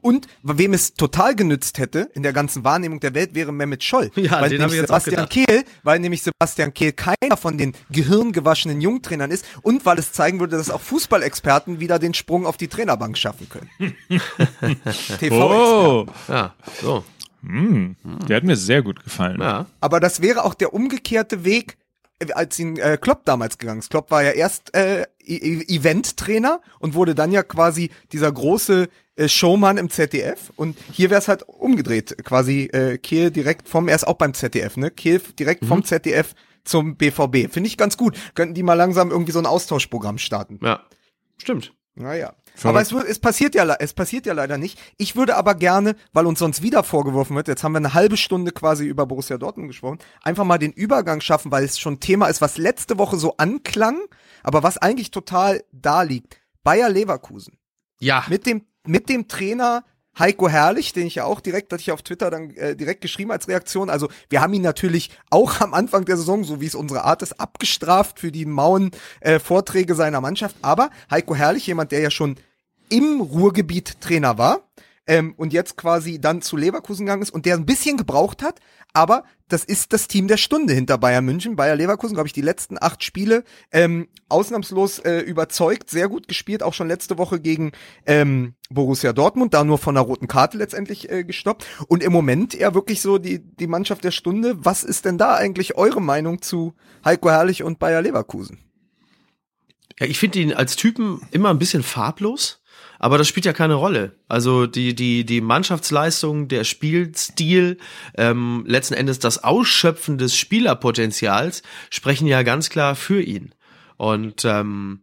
Und wem es total genützt hätte in der ganzen Wahrnehmung der Welt wäre Mehmet Scholl. Ja, weil nämlich Sebastian. Kehl, weil nämlich Sebastian Kehl keiner von den gehirngewaschenen Jungtrainern ist und weil es zeigen würde, dass auch Fußballexperten wieder den Sprung auf die Trainerbank schaffen können. TV-Experten. Oh, Ja, so. der hat mir sehr gut gefallen. Ja. Aber das wäre auch der umgekehrte Weg, als ihn äh, Klopp damals gegangen ist. Klopp war ja erst äh, E- E- Event-Trainer und wurde dann ja quasi dieser große äh, Showman im ZDF. Und hier wäre es halt umgedreht, quasi äh, Kehl direkt vom, er ist auch beim ZDF, ne? Kehl direkt vom ZDF zum BVB. Finde ich ganz gut. Könnten die mal langsam irgendwie so ein Austauschprogramm starten. Ja. Stimmt. Naja. Aber es, es passiert ja, es passiert ja leider nicht. Ich würde aber gerne, weil uns sonst wieder vorgeworfen wird, jetzt haben wir eine halbe Stunde quasi über Borussia Dortmund gesprochen, einfach mal den Übergang schaffen, weil es schon Thema ist, was letzte Woche so anklang, aber was eigentlich total da liegt. Bayer Leverkusen. Ja. Mit dem, mit dem Trainer Heiko Herrlich, den ich ja auch direkt, hatte ich auf Twitter dann äh, direkt geschrieben als Reaktion. Also wir haben ihn natürlich auch am Anfang der Saison, so wie es unsere Art ist, abgestraft für die mauen äh, Vorträge seiner Mannschaft. Aber Heiko Herrlich, jemand, der ja schon im Ruhrgebiet Trainer war ähm, und jetzt quasi dann zu Leverkusen gegangen ist und der ein bisschen gebraucht hat, aber das ist das Team der Stunde hinter Bayern München. Bayer Leverkusen, glaube ich, die letzten acht Spiele ähm, ausnahmslos äh, überzeugt, sehr gut gespielt, auch schon letzte Woche gegen ähm, Borussia Dortmund, da nur von einer roten Karte letztendlich äh, gestoppt. Und im Moment eher wirklich so die, die Mannschaft der Stunde. Was ist denn da eigentlich eure Meinung zu Heiko Herrlich und Bayer Leverkusen? Ja, ich finde ihn als Typen immer ein bisschen farblos, aber das spielt ja keine Rolle. Also die, die, die Mannschaftsleistung, der Spielstil, ähm, letzten Endes das Ausschöpfen des Spielerpotenzials sprechen ja ganz klar für ihn. Und ähm,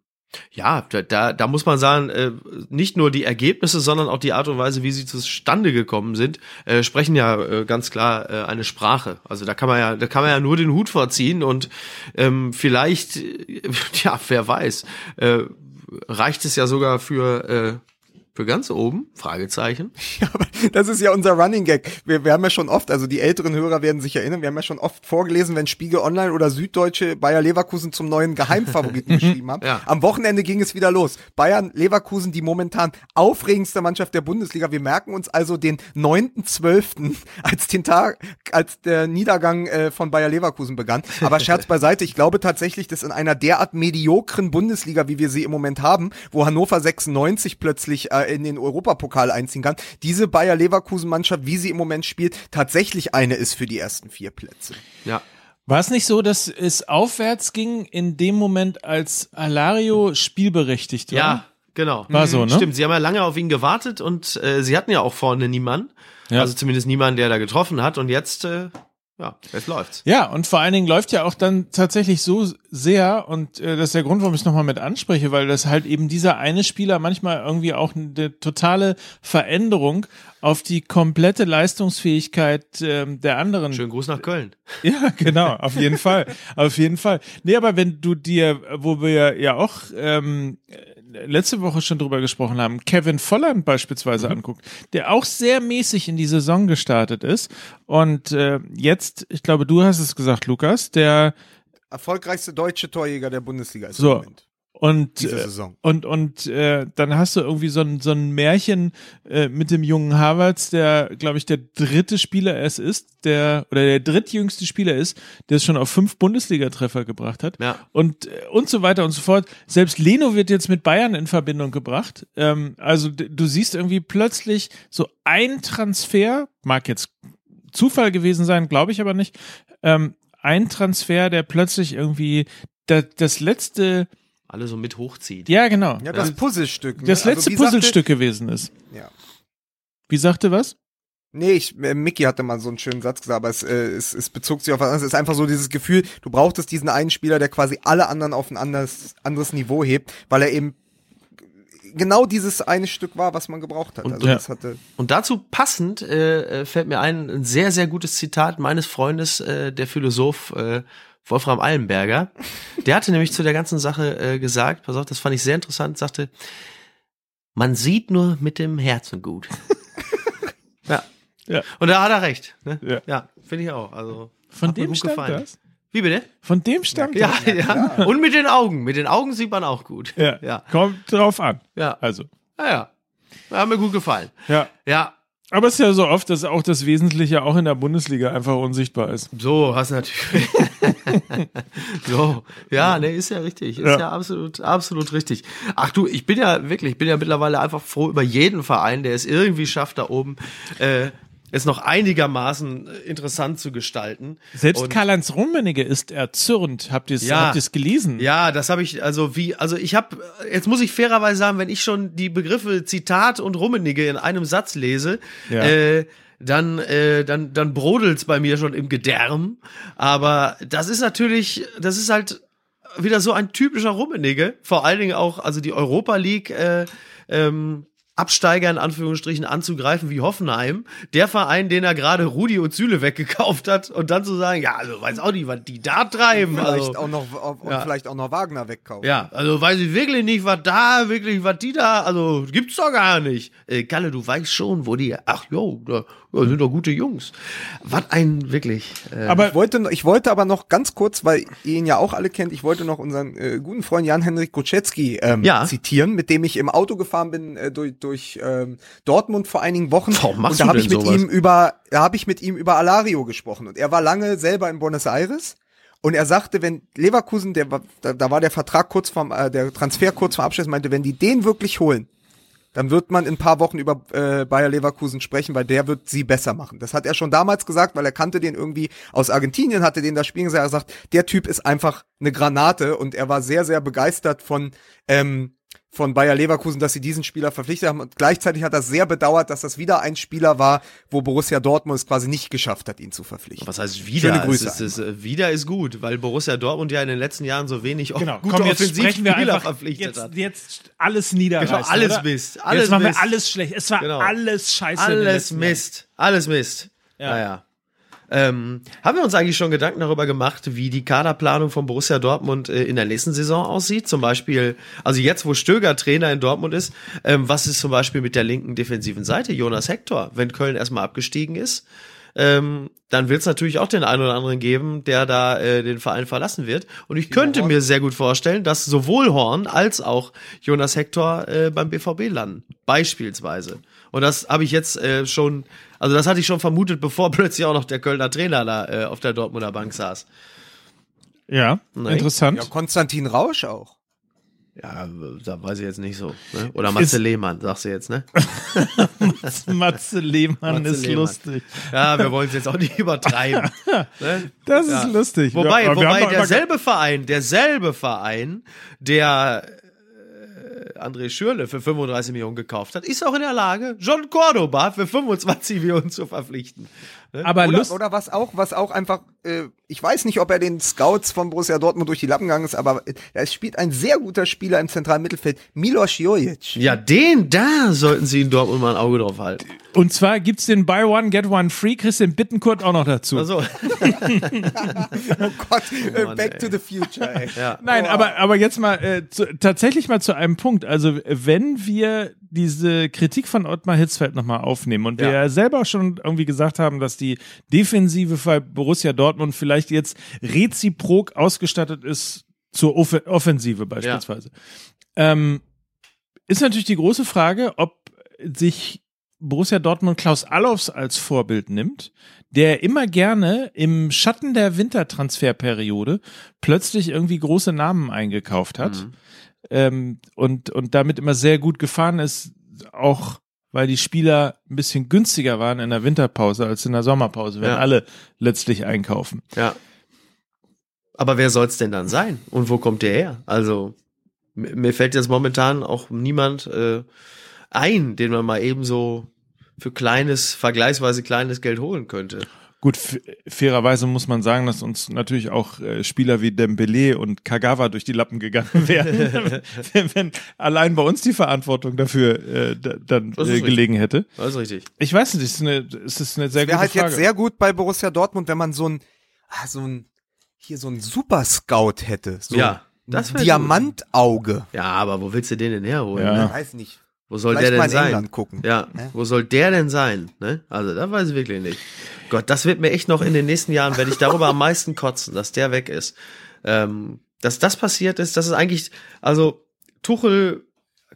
ja, da, da, muss man sagen, äh, nicht nur die Ergebnisse, sondern auch die Art und Weise, wie sie zustande gekommen sind, äh, sprechen ja äh, ganz klar äh, eine Sprache. Also da kann man ja, da kann man ja nur den Hut vorziehen und ähm, vielleicht, äh, ja, wer weiß, äh, reicht es ja sogar für äh, für ganz oben? Fragezeichen. Ja, aber das ist ja unser Running Gag. Wir, wir haben ja schon oft, also die älteren Hörer werden sich erinnern, wir haben ja schon oft vorgelesen, wenn Spiegel Online oder Süddeutsche Bayer Leverkusen zum neuen Geheimfavoriten geschrieben haben. Ja. Am Wochenende ging es wieder los. Bayern Leverkusen, die momentan aufregendste Mannschaft der Bundesliga. Wir merken uns also den 9.12., als den Tag, als der Niedergang äh, von Bayer Leverkusen begann. Aber Scherz beiseite, ich glaube tatsächlich, dass in einer derart mediokren Bundesliga, wie wir sie im Moment haben, wo Hannover 96 plötzlich äh, in den Europapokal einziehen kann, diese Bayer Leverkusen Mannschaft, wie sie im Moment spielt, tatsächlich eine ist für die ersten vier Plätze. Ja. War es nicht so, dass es aufwärts ging in dem Moment, als Alario spielberechtigt war? Ja, genau. War so, ne? Stimmt, sie haben ja lange auf ihn gewartet und äh, sie hatten ja auch vorne niemanden. Ja. Also zumindest niemanden, der da getroffen hat. Und jetzt, äh, ja, jetzt läuft's. Ja, und vor allen Dingen läuft ja auch dann tatsächlich so sehr, und äh, das ist der Grund, warum ich es nochmal mit anspreche, weil das halt eben dieser eine Spieler manchmal irgendwie auch eine totale Veränderung auf die komplette Leistungsfähigkeit ähm, der anderen Schönen Gruß nach Köln. Ja, genau, auf jeden Fall. Auf jeden Fall. Nee, aber wenn du dir, wo wir ja auch ähm, letzte Woche schon drüber gesprochen haben, Kevin Volland beispielsweise Mhm. anguckt, der auch sehr mäßig in die Saison gestartet ist. Und äh, jetzt, ich glaube, du hast es gesagt, Lukas, der Erfolgreichste deutsche Torjäger der Bundesliga ist So. im Moment. Und, äh, und, und äh, dann hast du irgendwie so ein, so ein Märchen äh, mit dem jungen Havertz, der, glaube ich, der dritte Spieler es ist, der, oder der drittjüngste Spieler ist, der es schon auf fünf Bundesliga-Treffer gebracht hat. Ja. Und, äh, und so weiter und so fort. Selbst Leno wird jetzt mit Bayern in Verbindung gebracht. Ähm, also du siehst irgendwie plötzlich so ein Transfer, mag jetzt Zufall gewesen sein, glaube ich aber nicht, ähm, ein Transfer, der plötzlich irgendwie da, das letzte, Alle so mit hochzieht. ja genau, Ja, das Puzzlestück. ne? das Also, letzte sagte- Puzzlestück gewesen ist. Ja. Wie sagte was? Nee, ich, äh, Mickey hatte mal so einen schönen Satz gesagt, aber es, äh, es, es bezog sich auf was anderes. Es ist einfach so dieses Gefühl, du brauchtest diesen einen Spieler, der quasi alle anderen auf ein anderes, anderes Niveau hebt, weil er eben genau dieses eine Stück war, was man gebraucht hat. Und- also ja. das hatte, Und dazu passend äh, äh, fällt mir ein, ein sehr, sehr gutes Zitat meines Freundes, äh, der Philosoph äh, Wolfram Eilenberger. Der hatte nämlich zu der ganzen Sache äh, gesagt, pass auf, das fand ich sehr interessant, sagte, man sieht nur mit dem Herzen gut. ja. Ja. Und da hat er recht. Ne? Ja. Ja, finde ich auch. Also, Von dem gut stammt gefallen. das? Wie bitte? Von dem stammt Ja, das? ja. Und mit den Augen. Mit den Augen sieht man auch gut. Ja. Ja. Kommt drauf an. Ja. Also. Ja, ja. Hat mir gut gefallen. Ja. Ja. Aber es ist ja so oft, dass auch das Wesentliche auch in der Bundesliga einfach unsichtbar ist. So, hast natürlich. so, ja, nee, ist ja richtig. Ist ja. Ja. absolut, absolut richtig. Ach du, ich bin ja wirklich, ich bin ja mittlerweile einfach froh über jeden Verein, der es irgendwie schafft, da oben äh, es noch einigermaßen äh, interessant zu gestalten. Selbst Karl-Heinz Rummenigge ist erzürnt. Habt ihr es Ja. habt ihr's gelesen? Ja, das habe ich, also wie, also ich habe, jetzt muss ich fairerweise sagen, wenn ich schon die Begriffe Zitat und Rummenigge in einem Satz lese, Ja. äh, dann, äh, dann, dann brodelt's bei mir schon im Gedärm. Aber das ist natürlich, das ist halt wieder so ein typischer Rummenigge. Vor allen Dingen auch, also die Europa League, äh, ähm, Absteiger in Anführungsstrichen anzugreifen wie Hoffenheim, der Verein, den er gerade Rudi und Süle weggekauft hat und dann zu sagen, ja, also weiß auch nicht, was die da treiben. vielleicht also, auch noch und ja. vielleicht auch noch Wagner wegkaufen. ja, also weiß ich wirklich nicht, was da, wirklich, was die da, also gibt's doch gar nicht. Äh, Kalle, du weißt schon, wo die, ach jo, da ja, sind doch gute Jungs. Was ein, wirklich. Äh, Aber Ich wollte, ich wollte aber noch ganz kurz, weil ihr ihn ja auch alle kennt, ich wollte noch unseren äh, guten Freund Jan-Henrik Goczewski ähm, Ja. zitieren, mit dem ich im Auto gefahren bin äh, durch, durch ähm, Dortmund vor einigen Wochen. Warum machst und da du habe ich mit sowas? ihm über, da habe ich mit ihm über Alario gesprochen und er war lange selber in Buenos Aires. Und er sagte, wenn Leverkusen, der war, da, da war der Vertrag kurz vorm, äh, der Transfer kurz vorm Abschluss, meinte, wenn die den wirklich holen, dann wird man in ein paar Wochen über äh, Bayer Leverkusen sprechen, weil der wird sie besser machen. Das hat er schon damals gesagt, weil er kannte den irgendwie aus Argentinien, hatte den da spielen gesehen. Er sagt, der Typ ist einfach eine Granate und er war sehr, sehr begeistert von ähm, von Bayer Leverkusen, dass sie diesen Spieler verpflichtet haben. Und gleichzeitig hat er sehr bedauert, dass das wieder ein Spieler war, wo Borussia Dortmund es quasi nicht geschafft hat, ihn zu verpflichten. was heißt wieder? Schöne Grüße Es ist, es ist, wieder ist gut, weil Borussia Dortmund ja in den letzten Jahren so wenig genau, gute komm, jetzt sprechen wir einfach verpflichtet jetzt, hat. jetzt alles niederreißen. Genau, alles oder? Mist, alles jetzt machen Mist. wir alles schlecht. Es war Genau. alles scheiße. Alles. Mist. Alles Mist. Ja. Naja. Ähm, haben wir uns eigentlich schon Gedanken darüber gemacht, wie die Kaderplanung von Borussia Dortmund äh, in der nächsten Saison aussieht? Zum Beispiel, also jetzt, wo Stöger Trainer in Dortmund ist, ähm, was ist zum Beispiel mit der linken defensiven Seite? Jonas Hector, wenn Köln erstmal abgestiegen ist, ähm, dann wird es natürlich auch den einen oder anderen geben, der da äh, den Verein verlassen wird. Und ich könnte mir sehr gut vorstellen, dass sowohl Horn als auch Jonas Hector äh, beim BVB landen. Beispielsweise. Und das habe ich jetzt äh, schon, also das hatte ich schon vermutet, bevor plötzlich auch noch der Kölner Trainer da äh, auf der Dortmunder Bank saß. Ja, Nein. interessant. Ja, Konstantin Rausch auch. Ja, da weiß ich jetzt nicht so. Ne? Oder Matze Ist- Lehmann, sagst du jetzt, ne? Matze Lehmann Matze ist Lehmann. lustig. Ja, wir wollen es jetzt auch nicht übertreiben. ne? Das Ja. ist lustig. Wobei, Ja, wobei derselbe Verein, derselbe Verein, der äh, André Schürle für 35 Millionen gekauft hat, ist auch in der Lage, John Cordoba für 25 Millionen zu verpflichten. Ge- aber Oder, Lust, oder was auch, was auch einfach, äh, ich weiß nicht, ob er den Scouts von Borussia Dortmund durch die Lappen gegangen ist, aber äh, es spielt ein sehr guter Spieler im zentralen Mittelfeld, Milos Jojic. Ja, den, da sollten sie in Dortmund mal ein Auge drauf halten. und zwar gibt's den Buy One, Get One Free, Christian Bittenkurt auch noch dazu. Also, Oh Gott, äh, Mann, Back ey. to the Future, ey. ja. Nein, aber, aber jetzt mal äh, zu, tatsächlich mal zu einem Punkt. Also wenn wir diese Kritik von Ottmar Hitzfeld nochmal aufnehmen und wir Ja. ja selber schon irgendwie gesagt haben, dass die Defensive bei Borussia Dortmund vielleicht jetzt reziprok ausgestattet ist zur Off Offensive beispielsweise. Ja. Ähm, ist natürlich die große Frage, ob sich Borussia Dortmund Klaus Allofs als Vorbild nimmt, der immer gerne im Schatten der Wintertransferperiode plötzlich irgendwie große Namen eingekauft hat mhm. Ähm, und, und damit immer sehr gut gefahren ist, auch weil die Spieler ein bisschen günstiger waren in der Winterpause als in der Sommerpause, wenn ja. alle letztlich einkaufen. Ja. Aber wer soll's denn dann sein? Und wo kommt der her? Also, mir fällt jetzt momentan auch niemand äh, ein, den man mal eben so für kleines, vergleichsweise kleines Geld holen könnte. Gut, fairerweise muss man sagen, dass uns natürlich auch äh, Spieler wie Dembele und Kagawa durch die Lappen gegangen wären, wenn, wenn, allein bei uns die Verantwortung dafür äh, dann äh, gelegen hätte. Das ist richtig. Ich weiß nicht, es ist eine, es ist eine sehr gute halt Frage. jetzt sehr gut bei Borussia Dortmund, wenn man so ein, ah, so ein, hier so ein Super Scout hätte. So ja. Das Diamantauge. Ja, aber wo willst du den denn herholen? Ja. Ne? Weiß nicht. Wo soll Vielleicht der denn sein? England gucken. Ja, ne? wo soll der denn sein? Ne? Also, da weiß ich wirklich nicht. Gott, das wird mir echt noch in den nächsten Jahren, werde ich darüber am meisten kotzen, dass der weg ist. Ähm, dass das passiert ist, das ist eigentlich, also Tuchel,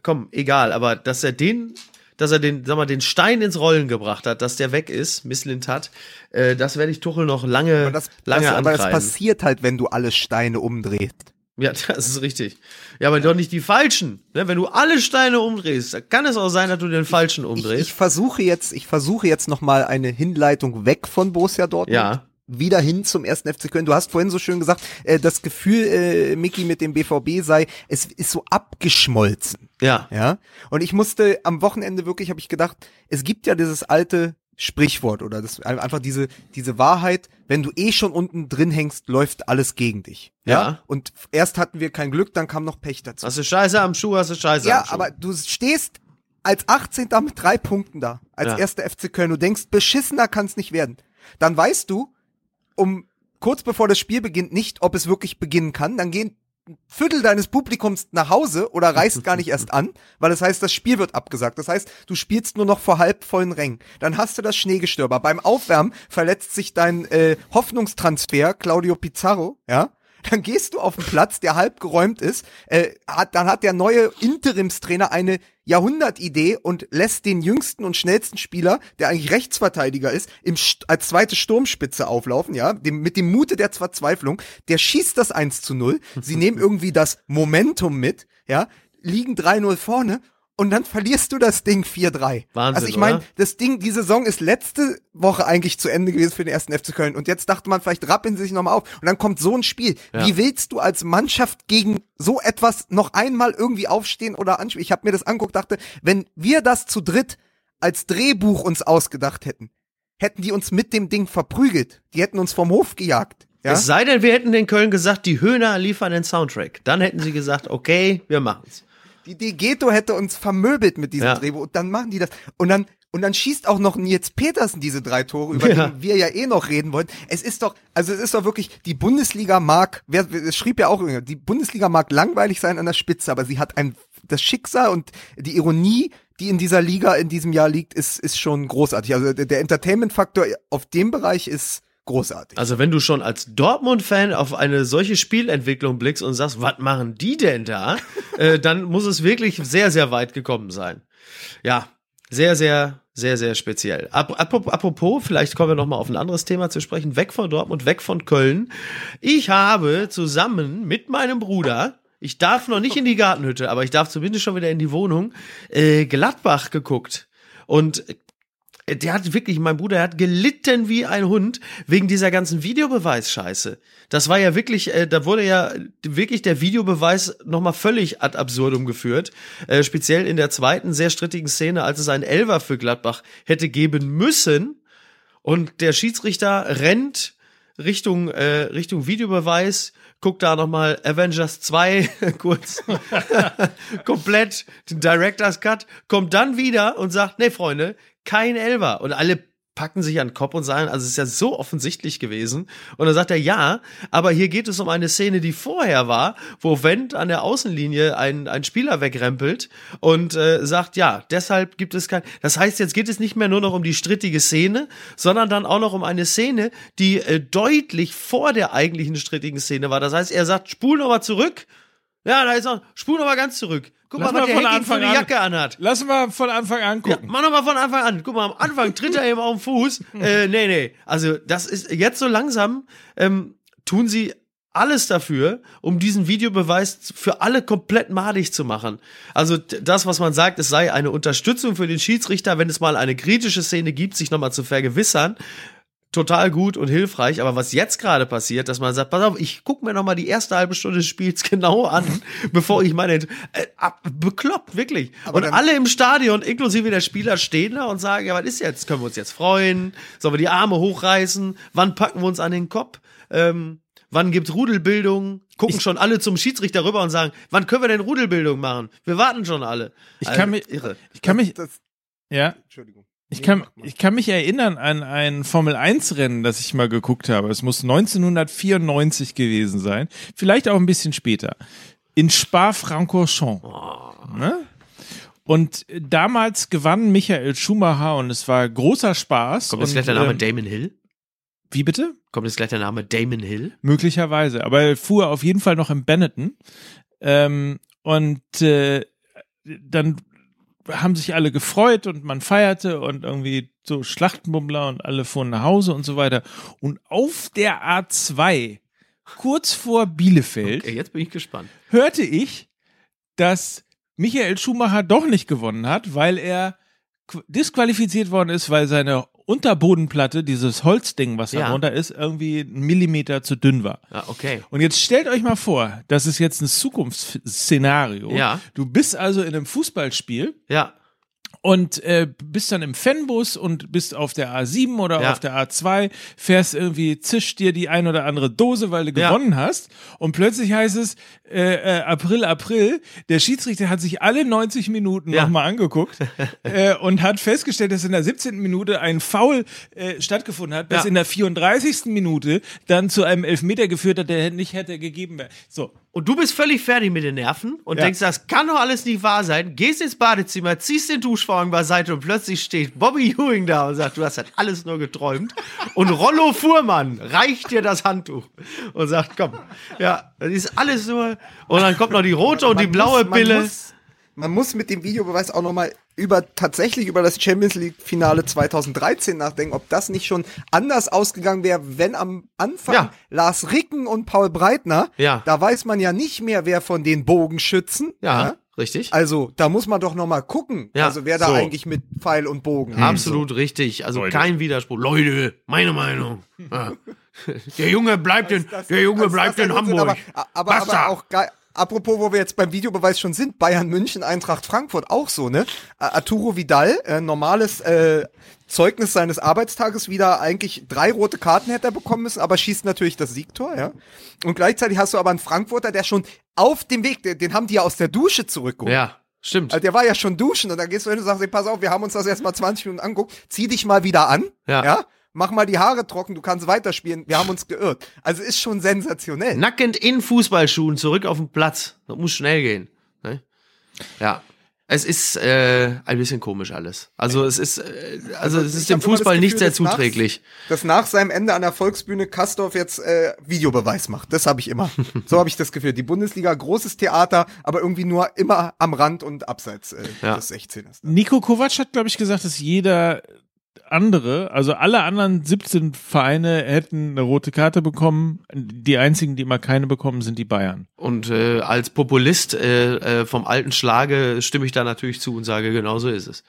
komm, egal, aber dass er den, dass er den, sag mal, den Stein ins Rollen gebracht hat, dass der weg ist, Misslint hat, äh, das werde ich Tuchel noch lange, aber das, lange das, Aber das passiert halt, wenn du alle Steine umdrehst. Ja, das ist richtig. Ja, aber doch nicht die falschen. Ne? Wenn du alle Steine umdrehst, kann es auch sein, dass du den falschen umdrehst. Ich, ich versuche jetzt, ich versuche jetzt noch mal eine Hinleitung weg von Borussia Dortmund. Ja. Wieder hin zum ersten FC Köln. Du hast vorhin so schön gesagt, äh, das Gefühl, äh, Mickey mit dem BVB sei, es ist so abgeschmolzen. Ja. Ja. Und ich musste am Wochenende wirklich, habe ich gedacht, es gibt ja dieses alte Sprichwort oder das einfach diese diese Wahrheit, wenn du eh schon unten drin hängst, läuft alles gegen dich. Ja? ja? Und erst hatten wir kein Glück, dann kam noch Pech dazu. Hast du Scheiße am Schuh, hast du Scheiße ja, am Schuh. Ja, aber du stehst als 18. mit drei Punkten da, als ja. erster FC Köln. Du denkst, beschissener kann es nicht werden. Dann weißt du, um kurz bevor das Spiel beginnt, nicht, ob es wirklich beginnen kann. Dann gehen Viertel deines Publikums nach Hause oder reist gar nicht erst an, weil das heißt, das Spiel wird abgesagt. Das heißt, du spielst nur noch vor halb vollen Rängen. Dann hast du das Schneegestöber. Beim Aufwärmen verletzt sich dein äh, Hoffnungstransfer Claudio Pizarro, ja? Dann gehst du auf den Platz, der halb geräumt ist. Äh, hat, dann hat der neue Interimstrainer eine Jahrhundertidee und lässt den jüngsten und schnellsten Spieler, der eigentlich Rechtsverteidiger ist, im, als zweite Sturmspitze auflaufen, ja, dem, mit dem Mute der Verzweiflung. Der schießt das 1 zu 0. Sie nehmen irgendwie das Momentum mit, ja, liegen 3-0 vorne und dann verlierst du das Ding 4-3. Wahnsinn. Also ich meine, das Ding, die Saison ist letzte Woche eigentlich zu Ende gewesen für den ersten FC Köln und jetzt dachte man, vielleicht rappeln sie sich nochmal auf und dann kommt so ein Spiel. Ja. Wie willst du als Mannschaft gegen so etwas noch einmal irgendwie aufstehen oder anspielen? Ich habe mir das anguckt, dachte, wenn wir das zu dritt als Drehbuch uns ausgedacht hätten, hätten die uns mit dem Ding verprügelt. Die hätten uns vom Hof gejagt. Ja? Es sei denn, wir hätten den Köln gesagt, die Höhner liefern den Soundtrack. Dann hätten sie gesagt, okay, wir machen's. Die Degeto hätte uns vermöbelt mit diesem ja. Drehbuch. Und dann machen die das. Und dann, und dann schießt auch noch Nils Petersen diese drei Tore, über ja. die wir ja eh noch reden wollen. Es ist doch, also es ist doch wirklich, die Bundesliga mag, wer, es schrieb ja auch, die Bundesliga mag langweilig sein an der Spitze, aber sie hat ein, das Schicksal und die Ironie, die in dieser Liga in diesem Jahr liegt, ist, ist schon großartig. Also der, der Entertainment-Faktor auf dem Bereich ist, großartig. Also wenn du schon als Dortmund-Fan auf eine solche Spielentwicklung blickst und sagst, was machen die denn da, äh, dann muss es wirklich sehr, sehr weit gekommen sein. Ja, sehr, sehr, sehr, sehr speziell. Apropos, vielleicht kommen wir noch mal auf ein anderes Thema zu sprechen. Weg von Dortmund, weg von Köln. Ich habe zusammen mit meinem Bruder ich darf noch nicht in die Gartenhütte, aber ich darf zumindest schon wieder in die Wohnung. Äh, Gladbach geguckt. Und der hat wirklich, mein Bruder hat gelitten wie ein Hund wegen dieser ganzen Videobeweis-Scheiße. Das war ja wirklich, äh, da wurde ja wirklich der Videobeweis nochmal völlig ad absurdum geführt. Äh, speziell in der zweiten sehr strittigen Szene, als es einen Elver für Gladbach hätte geben müssen. Und der Schiedsrichter rennt Richtung, äh, Richtung Videobeweis, guckt da nochmal Avengers 2 kurz komplett, den Director's Cut, kommt dann wieder und sagt, nee, Freunde, kein Elver. Und alle packen sich an den Kopf und sagen, also es ist ja so offensichtlich gewesen. Und dann sagt er, ja, aber hier geht es um eine Szene, die vorher war, wo Wendt an der Außenlinie einen, einen Spieler wegrempelt und äh, sagt, ja, deshalb gibt es kein. Das heißt, jetzt geht es nicht mehr nur noch um die strittige Szene, sondern dann auch noch um eine Szene, die äh, deutlich vor der eigentlichen strittigen Szene war. Das heißt, er sagt, spul nochmal zurück. Ja, da ist noch, spul nochmal ganz zurück. Guck Lass mal, was der von Hecking für Anfang eine an- Jacke anhat. Lass mal von Anfang an Ja, gucken. mach noch mal von Anfang an. Guck mal, am Anfang tritt er eben auf den Fuß. Äh, nee, nee. Also das ist jetzt so langsam ähm, tun sie alles dafür, um diesen Videobeweis für alle komplett madig zu machen. Also das, was man sagt, es sei eine Unterstützung für den Schiedsrichter, wenn es mal eine kritische Szene gibt, sich nochmal zu vergewissern. Total gut und hilfreich, aber was jetzt gerade passiert, dass man sagt, pass auf, ich guck mir noch mal die erste halbe Stunde des Spiels genau an, bevor ich meine, äh, ab, bekloppt, wirklich. Aber und alle im Stadion, inklusive der Spieler, stehen da und sagen, ja, was ist jetzt? Können wir uns jetzt freuen? Sollen wir die Arme hochreißen? Wann packen wir uns an den Kopf? Ähm, wann gibt's Rudelbildung? Gucken schon alle zum Schiedsrichter rüber und sagen, wann können wir denn Rudelbildung machen? Wir warten schon alle. Ich kann mich- irre. Ich kann mich, Das, ja, Entschuldigung. Ich kann, ich kann mich erinnern an ein Formel 1 Rennen, das ich mal geguckt habe. Es muss 1994 gewesen sein. Vielleicht auch ein bisschen später. In Spa-Francorchamps. Ne? Und damals gewann Michael Schumacher und es war großer Spaß. Kommt jetzt gleich der Name ähm, Damon Hill? Wie bitte? Kommt jetzt gleich der Name Damon Hill? Möglicherweise. Aber er fuhr auf jeden Fall noch im Benetton. Ähm, und äh, dann haben sich alle gefreut und man feierte und irgendwie so Schlachtenbummler und alle fuhren nach Hause und so weiter. Und auf der A2, kurz vor Bielefeld, Okay, jetzt bin ich gespannt. hörte ich, dass Michael Schumacher doch nicht gewonnen hat, weil er qu- disqualifiziert worden ist, weil seine Unterbodenplatte, dieses Holzding, was da Ja. drunter ist, irgendwie einen Millimeter zu dünn war. Ja, okay. Und jetzt stellt euch mal vor, das ist jetzt ein Zukunftsszenario. Ja. Du bist also in einem Fußballspiel Ja, und äh, bist dann im Fanbus und bist auf der A7 oder Ja. auf der A2, fährst irgendwie, zischt dir die ein oder andere Dose, weil du Ja. gewonnen hast und plötzlich heißt es äh, äh, April, April, der Schiedsrichter hat sich alle 90 Minuten Ja. nochmal angeguckt äh, und hat festgestellt, dass in der 17. Minute ein Foul äh, stattgefunden hat, das Ja. in der 34. Minute dann zu einem Elfmeter geführt hat, der nicht hätte gegeben werden. So, Und du bist völlig fertig mit den Nerven und Ja. denkst, das kann doch alles nicht wahr sein. Gehst ins Badezimmer, ziehst den Duschvorhang beiseite und plötzlich steht Bobby Ewing da und sagt, du hast das alles nur geträumt. Und Rollo Fuhrmann reicht dir das Handtuch und sagt, komm, ja, das ist alles nur. Und dann kommt noch die rote und die Man blaue muss, man Pille. Muss, man muss mit dem Videobeweis auch nochmal über tatsächlich über das Champions League Finale 2013 nachdenken, ob das nicht schon anders ausgegangen wäre, wenn am Anfang Ja. Lars Ricken und Paul Breitner, Ja. da weiß man ja nicht mehr, wer von den Bogenschützen. Ja, richtig. Also, da muss man doch noch mal gucken, Ja, also wer da so. eigentlich mit Pfeil und Bogen. Absolut richtig. Also Leute. kein Widerspruch. Leute, meine Meinung. Ja. Der Junge bleibt in, der Junge bleibt in Hamburg. Aber, aber, aber auch geil. Apropos, wo wir jetzt beim Videobeweis schon sind, Bayern München, Eintracht Frankfurt auch so, ne? Arturo Vidal, äh, normales äh, Zeugnis seines Arbeitstages wieder eigentlich drei rote Karten hätte er bekommen müssen, aber schießt natürlich das Siegtor, ja. Und gleichzeitig hast du aber einen Frankfurter, der schon auf dem Weg, den, den haben die ja aus der Dusche zurückgeholt. Ja, stimmt. Also der war ja schon duschen und dann gehst du hin und sagst, ey, pass auf, wir haben uns das erst mal 20 Minuten angeguckt, zieh dich mal wieder an, Ja. ja, mach mal die Haare trocken, du kannst weiterspielen, wir haben uns geirrt. Also ist schon sensationell. Nackend in Fußballschuhen zurück auf den Platz. Das muss schnell gehen. Ne? Ja. Es ist äh, ein bisschen komisch alles. Also es ist, äh, also es ist dem Fußball nicht Gefühl, sehr dass nach- zuträglich. Dass nach seinem Ende an der Volksbühne Kastorf jetzt äh, Videobeweis macht. Das habe ich immer. so habe ich das Gefühl. Die Bundesliga, großes Theater, aber irgendwie nur immer am Rand und abseits äh, Ja. des 16ers. Nico Kovac hat, glaube ich, gesagt, dass jeder andere, also alle anderen 17 Vereine hätten eine rote Karte bekommen. Die einzigen, die immer keine bekommen, sind die Bayern. Und äh, als Populist äh, äh, vom alten Schlage stimme ich da natürlich zu und sage, genau so ist es.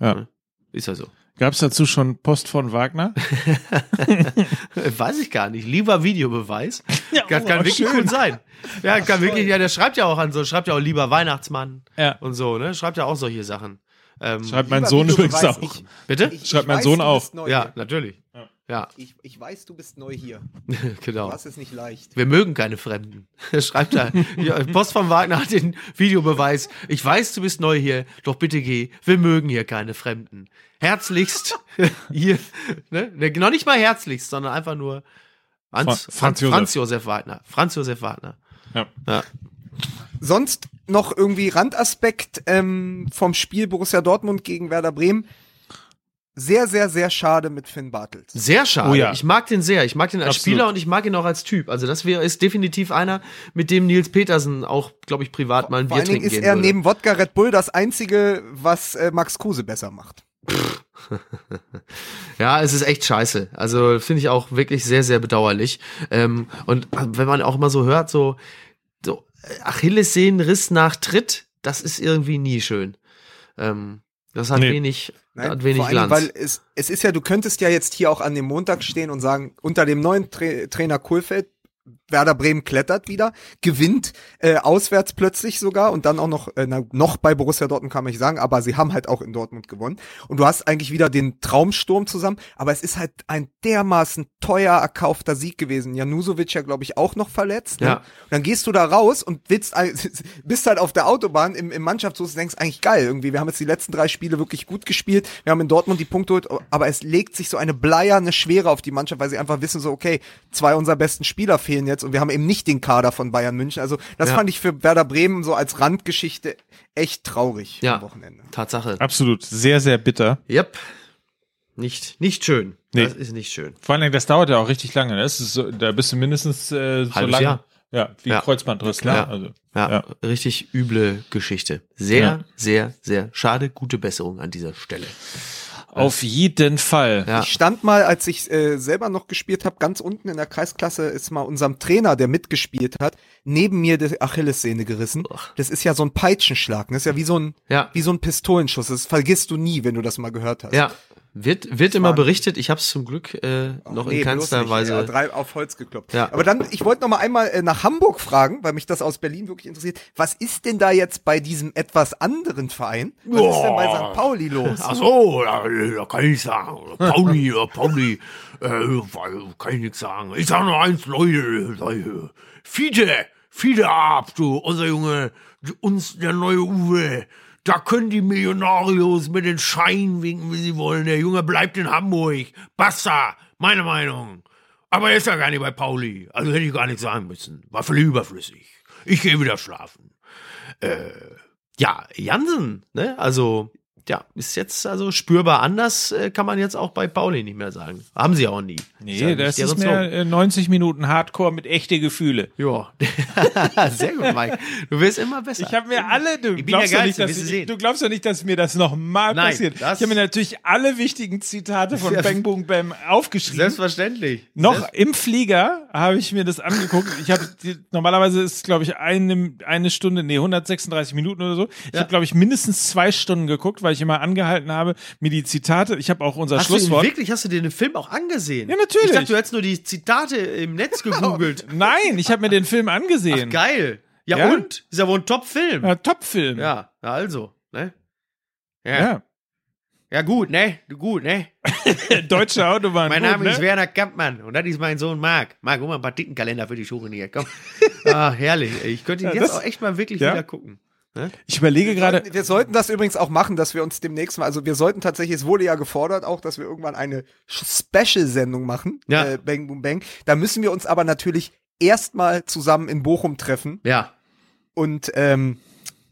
Ja. Ist ja so. Gab es dazu schon Post von Wagner? Weiß ich gar nicht. Lieber Videobeweis. Ja, das kann oh, wirklich schön. gut sein. Ja, kann wirklich, ja, der schreibt ja auch an so, schreibt ja auch lieber Weihnachtsmann Ja. und so, ne? Schreibt ja auch solche Sachen. Ähm, Schreibt mein Sohn übrigens auch. ich- bitte? ich- Schreibt ich mein weiß, Sohn auch. Ja, natürlich. Ja, Ich, ich weiß, du bist neu hier. genau. Hast es nicht leicht. Wir mögen keine Fremden. Schreibt da. Ja, Post vom Wagner hat den Videobeweis. Ich weiß, du bist neu hier, doch bitte geh. Wir mögen hier keine Fremden. Herzlichst hier. Ne? Ne, Noch nicht mal herzlichst, sondern einfach nur Franz, Fra- Franz Franz, Josef. Franz Josef Wagner. Franz Josef Wagner. Ja. Ja. Sonst noch irgendwie Randaspekt ähm, vom Spiel Borussia Dortmund gegen Werder Bremen. Sehr, sehr, sehr schade mit Finn Bartels. Sehr schade. Oh ja. Ich mag den sehr. Ich mag den als Absolut. Spieler und ich mag ihn auch als Typ. Also das wäre ist definitiv einer, mit dem Nils Petersen auch, glaube ich, privat mal ein Vor Bier allen Dingen trinken ist gehen er würde. neben Wodka Red Bull das einzige, was äh, Max Kruse besser macht. Ja, es ist echt scheiße. Also finde ich auch wirklich sehr, sehr bedauerlich. Ähm, und wenn man auch mal so hört, so, Achillessehnenriss nach Tritt, das ist irgendwie nie schön. Ähm, das hat Nee. wenig, Nein, hat wenig vor allem, Glanz. weil es, es ist ja, du könntest ja jetzt hier auch an dem Montag stehen und sagen, unter dem neuen Tra Trainer Kohlfeld, Werder Bremen klettert wieder, gewinnt äh, auswärts plötzlich sogar und dann auch noch, äh, na, noch bei Borussia Dortmund kann man nicht sagen, aber sie haben halt auch in Dortmund gewonnen. Und du hast eigentlich wieder den Traumsturm zusammen, aber es ist halt ein dermaßen teuer erkaufter Sieg gewesen. Janusovic ja, glaube ich, auch noch verletzt. Ne? Ja. Und dann gehst du da raus und willst, bist halt auf der Autobahn im, im Mannschaftsbus und denkst eigentlich geil irgendwie. Wir haben jetzt die letzten drei Spiele wirklich gut gespielt. Wir haben in Dortmund die Punkte geholt, aber es legt sich so eine bleierne Schwere auf die Mannschaft, weil sie einfach wissen so, okay, zwei unserer besten Spieler fehlen jetzt und wir haben eben nicht den Kader von Bayern München. Also das Ja. fand ich für Werder Bremen so als Randgeschichte echt traurig Ja. am Wochenende. Tatsache. Absolut. Sehr, sehr bitter. Yep. Nicht, nicht schön. Nee. Das ist nicht schön. Vor allen Dingen, das dauert ja auch richtig lange. ne? Das ist so, da bist du mindestens äh, so lange. Jahr. Ja, wie Ja. Kreuzbandriss, ne? Ja. Also, Ja, Ja. richtig üble Geschichte. Sehr, Ja. sehr, sehr schade. Gute Besserung an dieser Stelle. Auf jeden Fall. Ja. Ich stand mal, als ich äh, selber noch gespielt habe, ganz unten in der Kreisklasse ist mal unserem Trainer, der mitgespielt hat, neben mir die Achillessehne gerissen. Ach. Das ist ja so ein Peitschenschlag. Das ist ja wie so ein, Ja. wie so ein Pistolenschuss. Das vergisst du nie, wenn du das mal gehört hast. Ja. Wird, wird immer berichtet. Ich habe es zum Glück äh, noch Nee, in keinster. Weise. Ja, drei auf Holz gekloppt. Ja. Aber dann, ich wollte noch mal einmal äh, nach Hamburg fragen, weil mich das aus Berlin wirklich interessiert. Was ist denn da jetzt bei diesem etwas anderen Verein? Was ist denn bei St. Pauli los? Ach so, da, da kann ich sagen. Pauli, Pauli, äh, weil- kann ich nichts sagen. Ich sag nur eins, Leute, Leute. Fiete, Fiete ab, du, unser Junge, uns, der neue Uwe. Da können die Millionarios mit den Scheinen winken, wie sie wollen. Der Junge bleibt in Hamburg. Basta, meine Meinung. Aber er ist ja gar nicht bei Pauli. Also hätte ich gar nichts sagen müssen. War völlig überflüssig. Ich gehe wieder schlafen. Äh, ja, Jansen, ne? Also, ja, ist jetzt also spürbar anders, äh, kann man jetzt auch bei Pauli nicht mehr sagen. Haben sie auch nie. Nee, ja das ist mehr äh, 90 Minuten Hardcore mit echte Gefühle. Ja, sehr gut, Mike. Du wirst immer besser. Ich habe mir alle, du glaubst, doch nicht, dass ich, du glaubst doch nicht, dass mir das nochmal passiert. Ich habe mir natürlich alle wichtigen Zitate von Ja. Bang Boom Bam aufgeschrieben. Selbstverständlich. Noch Selbst- im Flieger habe ich mir das angeguckt. Ich habe normalerweise ist glaube ich eine eine Stunde, nee 136 Minuten oder so. Ich Ja. habe glaube ich mindestens zwei Stunden geguckt, weil ich immer angehalten habe mir die Zitate. Ich habe auch unser Hast du Schlusswort. wirklich, hast du dir den Film auch angesehen? Ja, natürlich. Ich dachte, du hättest nur die Zitate im Netz gegoogelt. Nein, ich habe mir den Film angesehen. Geil. Ja, Ja? und? Ist ja wohl ein Top-Film. Ja, Top-Film. Ja, also, ne? Ja. Ja. ja. gut, ne? Du gut, ne? Deutsche Autobahn. Mein gut, Name ne? ist Werner Kampmann und das ist mein Sohn Marc. Marc, hol mal ein paar Tittenkalender für die Schuhe hier. Komm. ah, herrlich. Ich könnte ihn Ja, jetzt das- auch echt mal wirklich ja. wieder gucken. Ne? Ich überlege gerade. Wir sollten das übrigens auch machen, dass wir uns demnächst mal, also wir sollten tatsächlich, es wurde ja gefordert auch, dass wir irgendwann eine Special-Sendung machen, Ja. äh, Bang Boom Bang. Da müssen wir uns aber natürlich erstmal zusammen in Bochum treffen Ja. und ähm,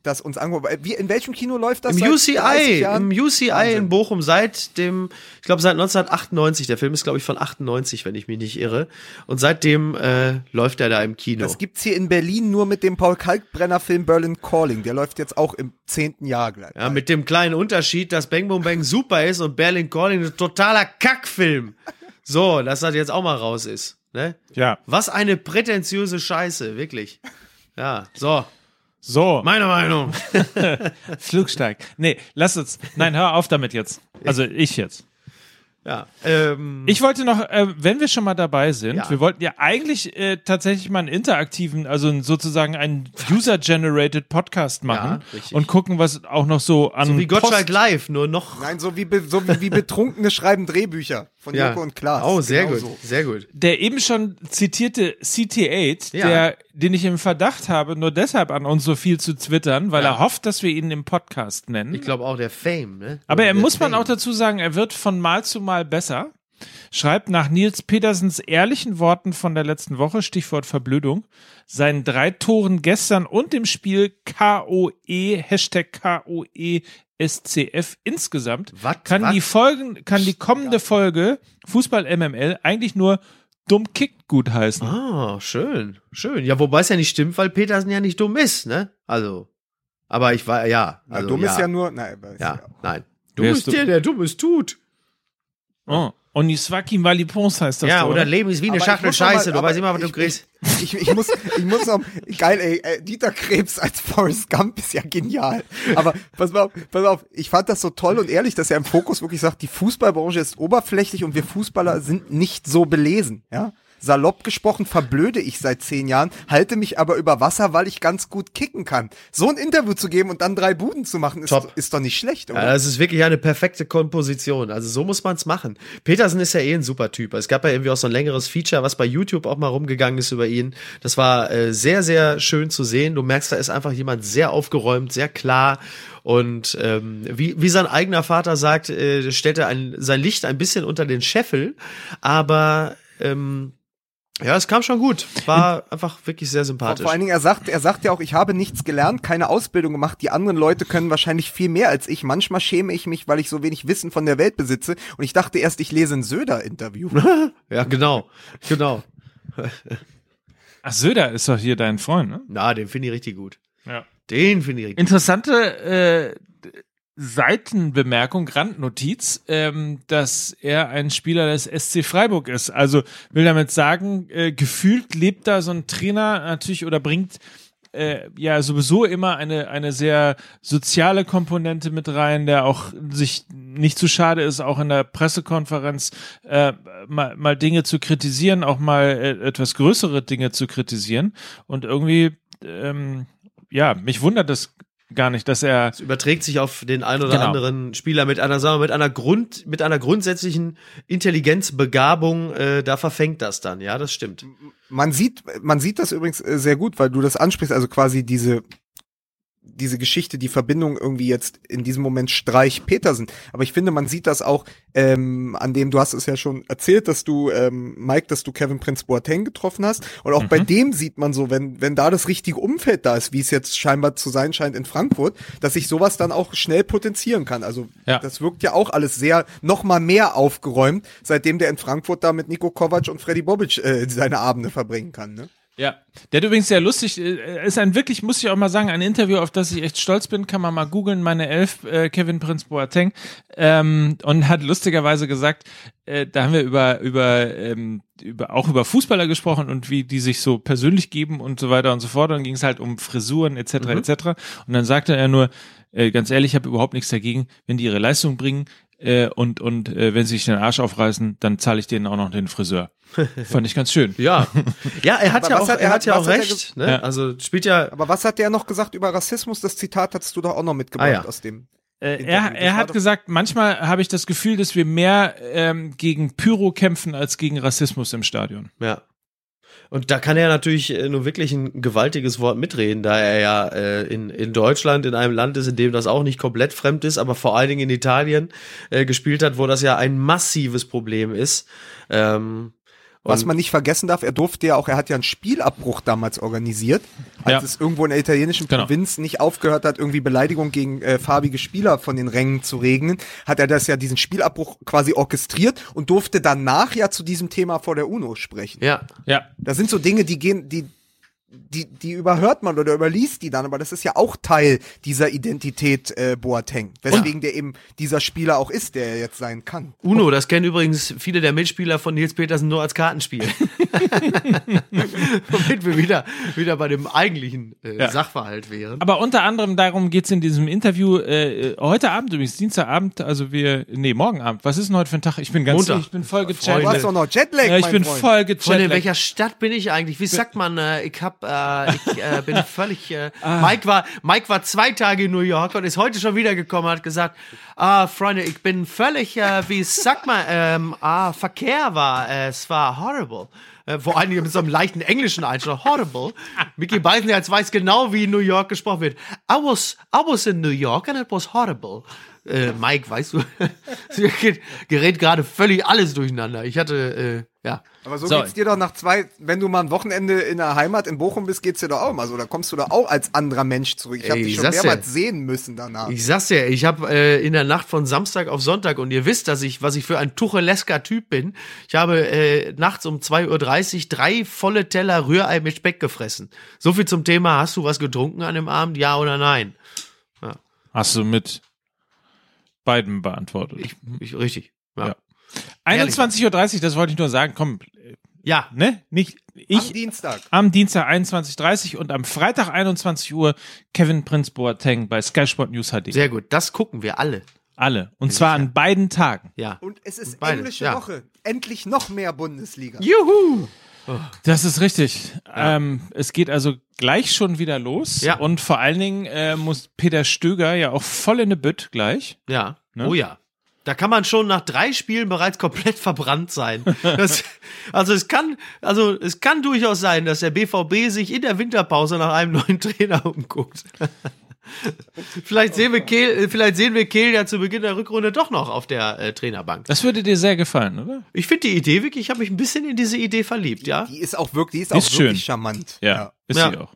das uns angucken. Wie, in welchem Kino läuft das? Im seit 30 UCI, im UCI Wahnsinn. in Bochum seit dem, ich glaube seit 1998. Der Film ist glaube ich von 98, wenn ich mich nicht irre. Und seitdem äh, läuft er da im Kino. Das gibt's hier in Berlin nur mit dem Paul Kalkbrenner-Film Berlin Calling. Der läuft jetzt auch im zehnten Jahr gleich. Ja, mit dem kleinen Unterschied, dass Bang Boom Bang super ist und Berlin Calling ein totaler Kackfilm. So, dass das jetzt auch mal raus ist. Ne? Ja. Was eine prätentiöse Scheiße, wirklich. Ja, so, So. meine Meinung. Flugsteig. Nee, lass uns. Nein, hör auf damit jetzt. Also ich jetzt. Ja, ähm, Ich wollte noch, äh, wenn wir schon mal dabei sind, Ja. wir wollten ja eigentlich äh, tatsächlich mal einen interaktiven, also sozusagen einen User-Generated Podcast machen richtig. und gucken, was auch noch so an so wie Gottschalk Post- live, nur noch. Nein, so wie, be- so wie, wie Betrunkene schreiben Drehbücher. Von ja. Joko und Klaas. Oh, sehr genau gut, so. sehr gut. Der eben schon zitierte CT8, ja. der, den ich im Verdacht habe, nur deshalb an uns so viel zu twittern, weil ja. er hofft, dass wir ihn im Podcast nennen. Ich glaube auch der Fame, ne? Aber er muss Fame. man auch dazu sagen, er wird von Mal zu Mal besser schreibt nach Nils Petersens ehrlichen Worten von der letzten Woche, Stichwort Verblödung, seinen drei Toren gestern und dem Spiel KOE, Hashtag KOE SCF insgesamt, wat, kann wat? die Folgen, kann die kommende Folge Fußball MML eigentlich nur dumm kickt gut heißen. Ah, schön, schön. Ja, wobei es ja nicht stimmt, weil Petersen ja nicht dumm ist, ne? Also, aber ich war, ja. Also, ja dumm ja. ist ja nur, nein, ja, ja, nein. Dumm ist der, der Dummes tut. Oh. Oniswaki Malipons heißt das. Ja, doch, oder Leben ist wie eine Schachtel Scheiße. Mal, du weißt immer, was du kriegst. Ich, ich, muss, ich muss noch, geil, ey, äh, Dieter Krebs als Forrest Gump ist ja genial. Aber pass mal auf, pass auf, ich fand das so toll und ehrlich, dass er im Fokus wirklich sagt, die Fußballbranche ist oberflächlich und wir Fußballer sind nicht so belesen, ja salopp gesprochen verblöde ich seit zehn Jahren, halte mich aber über Wasser, weil ich ganz gut kicken kann. So ein Interview zu geben und dann drei Buden zu machen, ist, ist doch nicht schlecht, oder? Ja, das ist wirklich eine perfekte Komposition. Also so muss man es machen. Petersen ist ja eh ein super Typ. Es gab ja irgendwie auch so ein längeres Feature, was bei YouTube auch mal rumgegangen ist über ihn. Das war äh, sehr, sehr schön zu sehen. Du merkst, da ist einfach jemand sehr aufgeräumt, sehr klar und ähm, wie, wie sein eigener Vater sagt, äh, stellt er ein, sein Licht ein bisschen unter den Scheffel, aber ähm, ja, es kam schon gut. War einfach wirklich sehr sympathisch. Vor allen Dingen, er sagt, er sagt ja auch, ich habe nichts gelernt, keine Ausbildung gemacht. Die anderen Leute können wahrscheinlich viel mehr als ich. Manchmal schäme ich mich, weil ich so wenig Wissen von der Welt besitze. Und ich dachte erst, ich lese ein Söder-Interview. ja, genau. Genau. Ach, Söder ist doch hier dein Freund, ne? Na, den finde ich richtig gut. Ja. Den finde ich richtig Interessante äh, Seitenbemerkung, Randnotiz, ähm, dass er ein Spieler des SC Freiburg ist. Also will damit sagen, äh, gefühlt lebt da so ein Trainer natürlich oder bringt äh, ja sowieso immer eine eine sehr soziale Komponente mit rein, der auch sich nicht zu schade ist, auch in der Pressekonferenz äh, mal, mal Dinge zu kritisieren, auch mal äh, etwas größere Dinge zu kritisieren und irgendwie ähm, ja, mich wundert das gar nicht, dass er. Es überträgt sich auf den einen oder genau. anderen Spieler mit einer, sagen wir, mit einer Grund, mit einer grundsätzlichen Intelligenzbegabung, äh, da verfängt das dann, ja, das stimmt. Man sieht, man sieht das übrigens äh, sehr gut, weil du das ansprichst, also quasi diese diese Geschichte, die Verbindung irgendwie jetzt in diesem Moment Streich Petersen. Aber ich finde, man sieht das auch ähm, an dem, du hast es ja schon erzählt, dass du, ähm, Mike, dass du Kevin Prince Boateng getroffen hast. Und auch mhm. bei dem sieht man so, wenn, wenn da das richtige Umfeld da ist, wie es jetzt scheinbar zu sein scheint in Frankfurt, dass sich sowas dann auch schnell potenzieren kann. Also ja. das wirkt ja auch alles sehr, noch mal mehr aufgeräumt, seitdem der in Frankfurt da mit Nico Kovac und Freddy Bobic äh, seine Abende verbringen kann. Ne? Ja, der hat übrigens sehr lustig, äh, ist ein wirklich, muss ich auch mal sagen, ein Interview, auf das ich echt stolz bin, kann man mal googeln, meine Elf, äh, Kevin Prince Boateng, ähm, und hat lustigerweise gesagt, äh, da haben wir über, über, ähm, über, auch über Fußballer gesprochen und wie die sich so persönlich geben und so weiter und so fort, dann ging es halt um Frisuren etc. Mhm. etc. Und dann sagte er nur, äh, ganz ehrlich, ich habe überhaupt nichts dagegen, wenn die ihre Leistung bringen, äh, und und äh, wenn sie sich den Arsch aufreißen, dann zahle ich denen auch noch den Friseur. Fand ich ganz schön. Ja, ja, er hat ja auch, hat, er hat ja auch recht. Ne? Ja. Also spielt ja. Aber was hat der noch gesagt über Rassismus? Das Zitat hattest du doch auch noch mitgebracht ah, ja. aus dem. Äh, er er hat gesagt, manchmal habe ich das Gefühl, dass wir mehr ähm, gegen Pyro kämpfen als gegen Rassismus im Stadion. Ja. Und da kann er natürlich äh, nur wirklich ein gewaltiges Wort mitreden, da er ja äh, in, in Deutschland, in einem Land ist, in dem das auch nicht komplett fremd ist, aber vor allen Dingen in Italien äh, gespielt hat, wo das ja ein massives Problem ist. Ähm, was man nicht vergessen darf, er durfte ja auch, er hat ja einen Spielabbruch damals organisiert, als ja. es irgendwo in der italienischen genau. Provinz nicht aufgehört hat, irgendwie Beleidigung gegen äh, farbige Spieler von den Rängen zu regnen, hat er das ja diesen Spielabbruch quasi orchestriert und durfte danach ja zu diesem Thema vor der UNO sprechen. Ja, ja. Das sind so Dinge, die gehen, die, die, die überhört man oder überliest die dann, aber das ist ja auch Teil dieser Identität äh, Boateng, weswegen ja. der eben dieser Spieler auch ist, der er jetzt sein kann. Uno, das kennen übrigens viele der Mitspieler von Nils Petersen nur als Kartenspiel. Womit wir wieder, wieder bei dem eigentlichen äh, ja. Sachverhalt wären. Aber unter anderem darum geht's in diesem Interview, äh, heute Abend übrigens, Dienstagabend, also wir, nee, morgen Abend. Was ist denn heute für ein Tag? Ich bin ganz, Montag. ich bin voll gechattet. Du hast doch noch Jetlag, ja, Ich bin Freund. voll gechattet. in welcher Stadt bin ich eigentlich? Wie sagt man, äh, ich hab hab, äh, ich äh, bin völlig. Äh, Mike war, Mike war zwei Tage in New York und ist heute schon wieder gekommen, hat gesagt, ah, Freunde, ich bin völlig, äh, wie sagt man, ähm, ah, Verkehr war, äh, es war horrible. Äh, vor allen Dingen mit so einem leichten englischen Einschlag, horrible. Mickey Beisenherz weiß genau, wie in New York gesprochen wird. I was, I was in New York and it was horrible. Mike, weißt du, gerät gerade völlig alles durcheinander. Ich hatte, ja. Aber so, So. geht's dir doch nach zwei, wenn du mal ein Wochenende in der Heimat in Bochum bist, geht's dir doch auch mal so. Da kommst du da auch als anderer Mensch zurück. Ich habe dich ich schon mehrmals ja. sehen müssen danach. Ich sag's ja, ich habe äh, in der Nacht von Samstag auf Sonntag und ihr wisst, dass ich, was ich für ein tuchelesker Typ bin. Ich habe äh, nachts um 2.30 Uhr drei volle Teller Rührei mit Speck gefressen. So viel zum Thema, hast du was getrunken an dem Abend, ja oder nein? Hast du mit beiden beantwortet. Ich, ich richtig. Ja. Ja. 21.30 Uhr, das wollte ich nur sagen. Komm, ja. ne? Nicht Am ich. Dienstag. Am Dienstag 21.30 Uhr und am Freitag 21 Uhr Kevin Prince Boateng bei Sky Sport News HD. Sehr gut. Das gucken wir alle. Alle. Und zwar an beiden Tagen. Ja. Und es ist Beide, englische ja. Woche. Endlich noch mehr Bundesliga. Juhu! Das ist richtig. Ähm, es geht also gleich schon wieder los. Ja. Und vor allen Dingen äh, muss Peter Stöger ja auch voll in eine Bütt gleich. Ja. Ne? Oh ja. Da kann man schon nach drei Spielen bereits komplett verbrannt sein. Das, also es kann, also es kann durchaus sein, dass der BVB sich in der Winterpause nach einem neuen Trainer umguckt. vielleicht sehen wir Kehl, vielleicht sehen wir Kehl ja zu Beginn der Rückrunde doch noch auf der äh, Trainerbank. Das würde dir sehr gefallen, oder? Ich finde die Idee wirklich, ich habe mich ein bisschen in diese Idee verliebt, ja. Die ist auch wirklich, die ist, Ist auch wirklich schön. charmant. Ja, ist Ja. sie auch.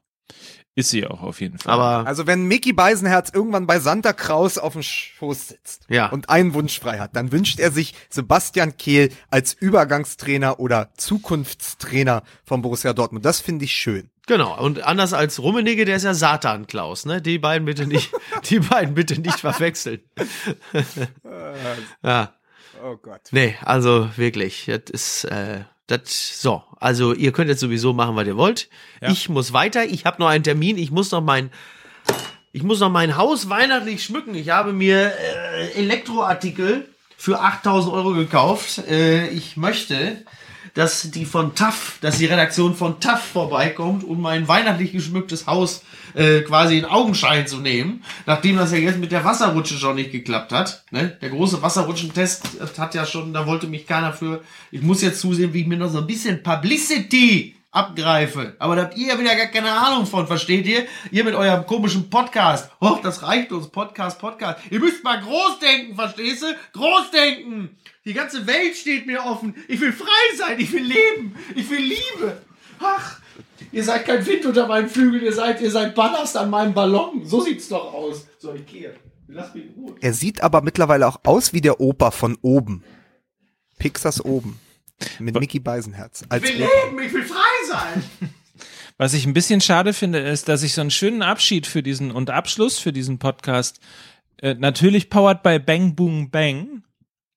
Ist sie auch auf jeden Fall. Aber Also wenn Mickey Beisenherz irgendwann bei Santa Kraus auf dem Schoß sitzt Ja. und einen Wunsch frei hat, dann wünscht er sich Sebastian Kehl als Übergangstrainer oder Zukunftstrainer von Borussia Dortmund. Das finde ich schön. Genau, und anders als Rummenigge, der ist ja Satan Klaus, ne? Die beiden bitte nicht, die beiden bitte nicht verwechseln. ja, Oh Gott. nee, also wirklich, das ist, äh, das, so, also ihr könnt jetzt sowieso machen, was ihr wollt. Ja. Ich muss weiter, ich habe noch einen Termin, ich muss noch mein, ich muss noch mein Haus weihnachtlich schmücken. Ich habe mir äh, Elektroartikel für 8000 Euro gekauft. Äh, ich möchte, dass die von TAF, dass die Redaktion von TAF vorbeikommt, um mein weihnachtlich geschmücktes Haus äh, quasi in Augenschein zu nehmen, nachdem das ja jetzt mit der Wasserrutsche schon nicht geklappt hat. Ne? Der große Wasserrutschentest hat ja schon, da wollte mich keiner für. Ich muss jetzt zusehen, wie ich mir noch so ein bisschen Publicity abgreife. Aber da habt ihr ja wieder gar keine Ahnung von, versteht ihr? Ihr mit eurem komischen Podcast. Oh, das reicht uns. Podcast, Podcast. Ihr müsst mal groß denken, verstehst du? Groß denken. Die ganze Welt steht mir offen. Ich will frei sein. Ich will leben. Ich will Liebe. Ach, ihr seid kein Wind unter meinen Flügeln. Ihr seid, ihr seid Ballast an meinem Ballon. So sieht's doch aus. So, ich gehe. Lass mich in Ruhe. Er sieht aber mittlerweile auch aus wie der Opa von oben. Pixars oben. Mit Mickey Beisenherz. Als Ich will Opa. leben. Ich will frei sein. Was ich ein bisschen schade finde, ist, dass ich so einen schönen Abschied für diesen und Abschluss für diesen Podcast äh, natürlich powered by Bang Boom Bang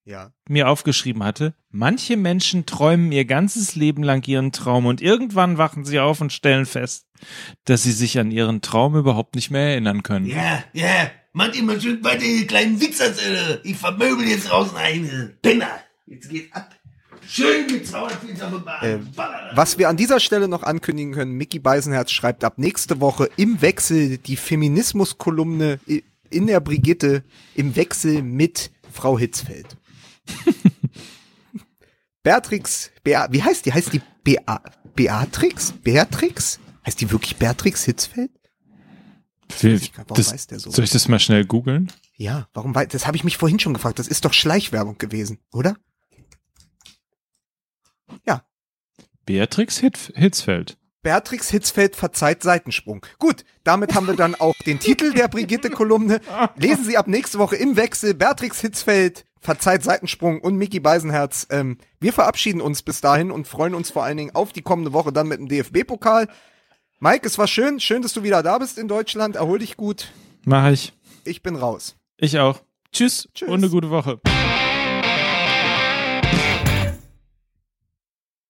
Ja. mir aufgeschrieben hatte. Manche Menschen träumen ihr ganzes Leben lang ihren Traum und irgendwann wachen sie auf und stellen fest, dass sie sich an ihren Traum überhaupt nicht mehr erinnern können. Ja, ja. Macht immer schön weiter, ihr kleinen Wichser. äh, Ich vermöbel jetzt draußen eine. Penner. Jetzt geht's ab. Schön mit 240 am Bahn. Ähm, Was wir an dieser Stelle noch ankündigen können, Mickey Beisenherz schreibt ab nächste Woche im Wechsel die Feminismus-Kolumne in der Brigitte im Wechsel mit Frau Hitzfeld. Beatrix, Bea, wie heißt die? Heißt die Bea, Beatrix? Beatrix? Heißt die wirklich Beatrix Hitzfeld? Will- ich gar- warum das, weiß der so? Soll ich das mal schnell googeln? Ja, warum weiß, das habe ich mich vorhin schon gefragt. Das ist doch Schleichwerbung gewesen, oder? Ja, Beatrix Hitf Hitzfeld. Beatrix Hitzfeld verzeiht Seitensprung. Gut, damit haben wir dann auch den Titel der Brigitte-Kolumne. Lesen Sie ab nächste Woche im Wechsel Beatrix Hitzfeld verzeiht Seitensprung und Mickey Beisenherz. Ähm, wir verabschieden uns bis dahin und freuen uns vor allen Dingen auf die kommende Woche dann mit dem DFB-Pokal. Mike, es war schön. Schön, dass du wieder da bist in Deutschland. Erhol dich gut. Mach ich. Ich bin raus. Ich auch. Tschüss, Tschüss. und eine gute Woche.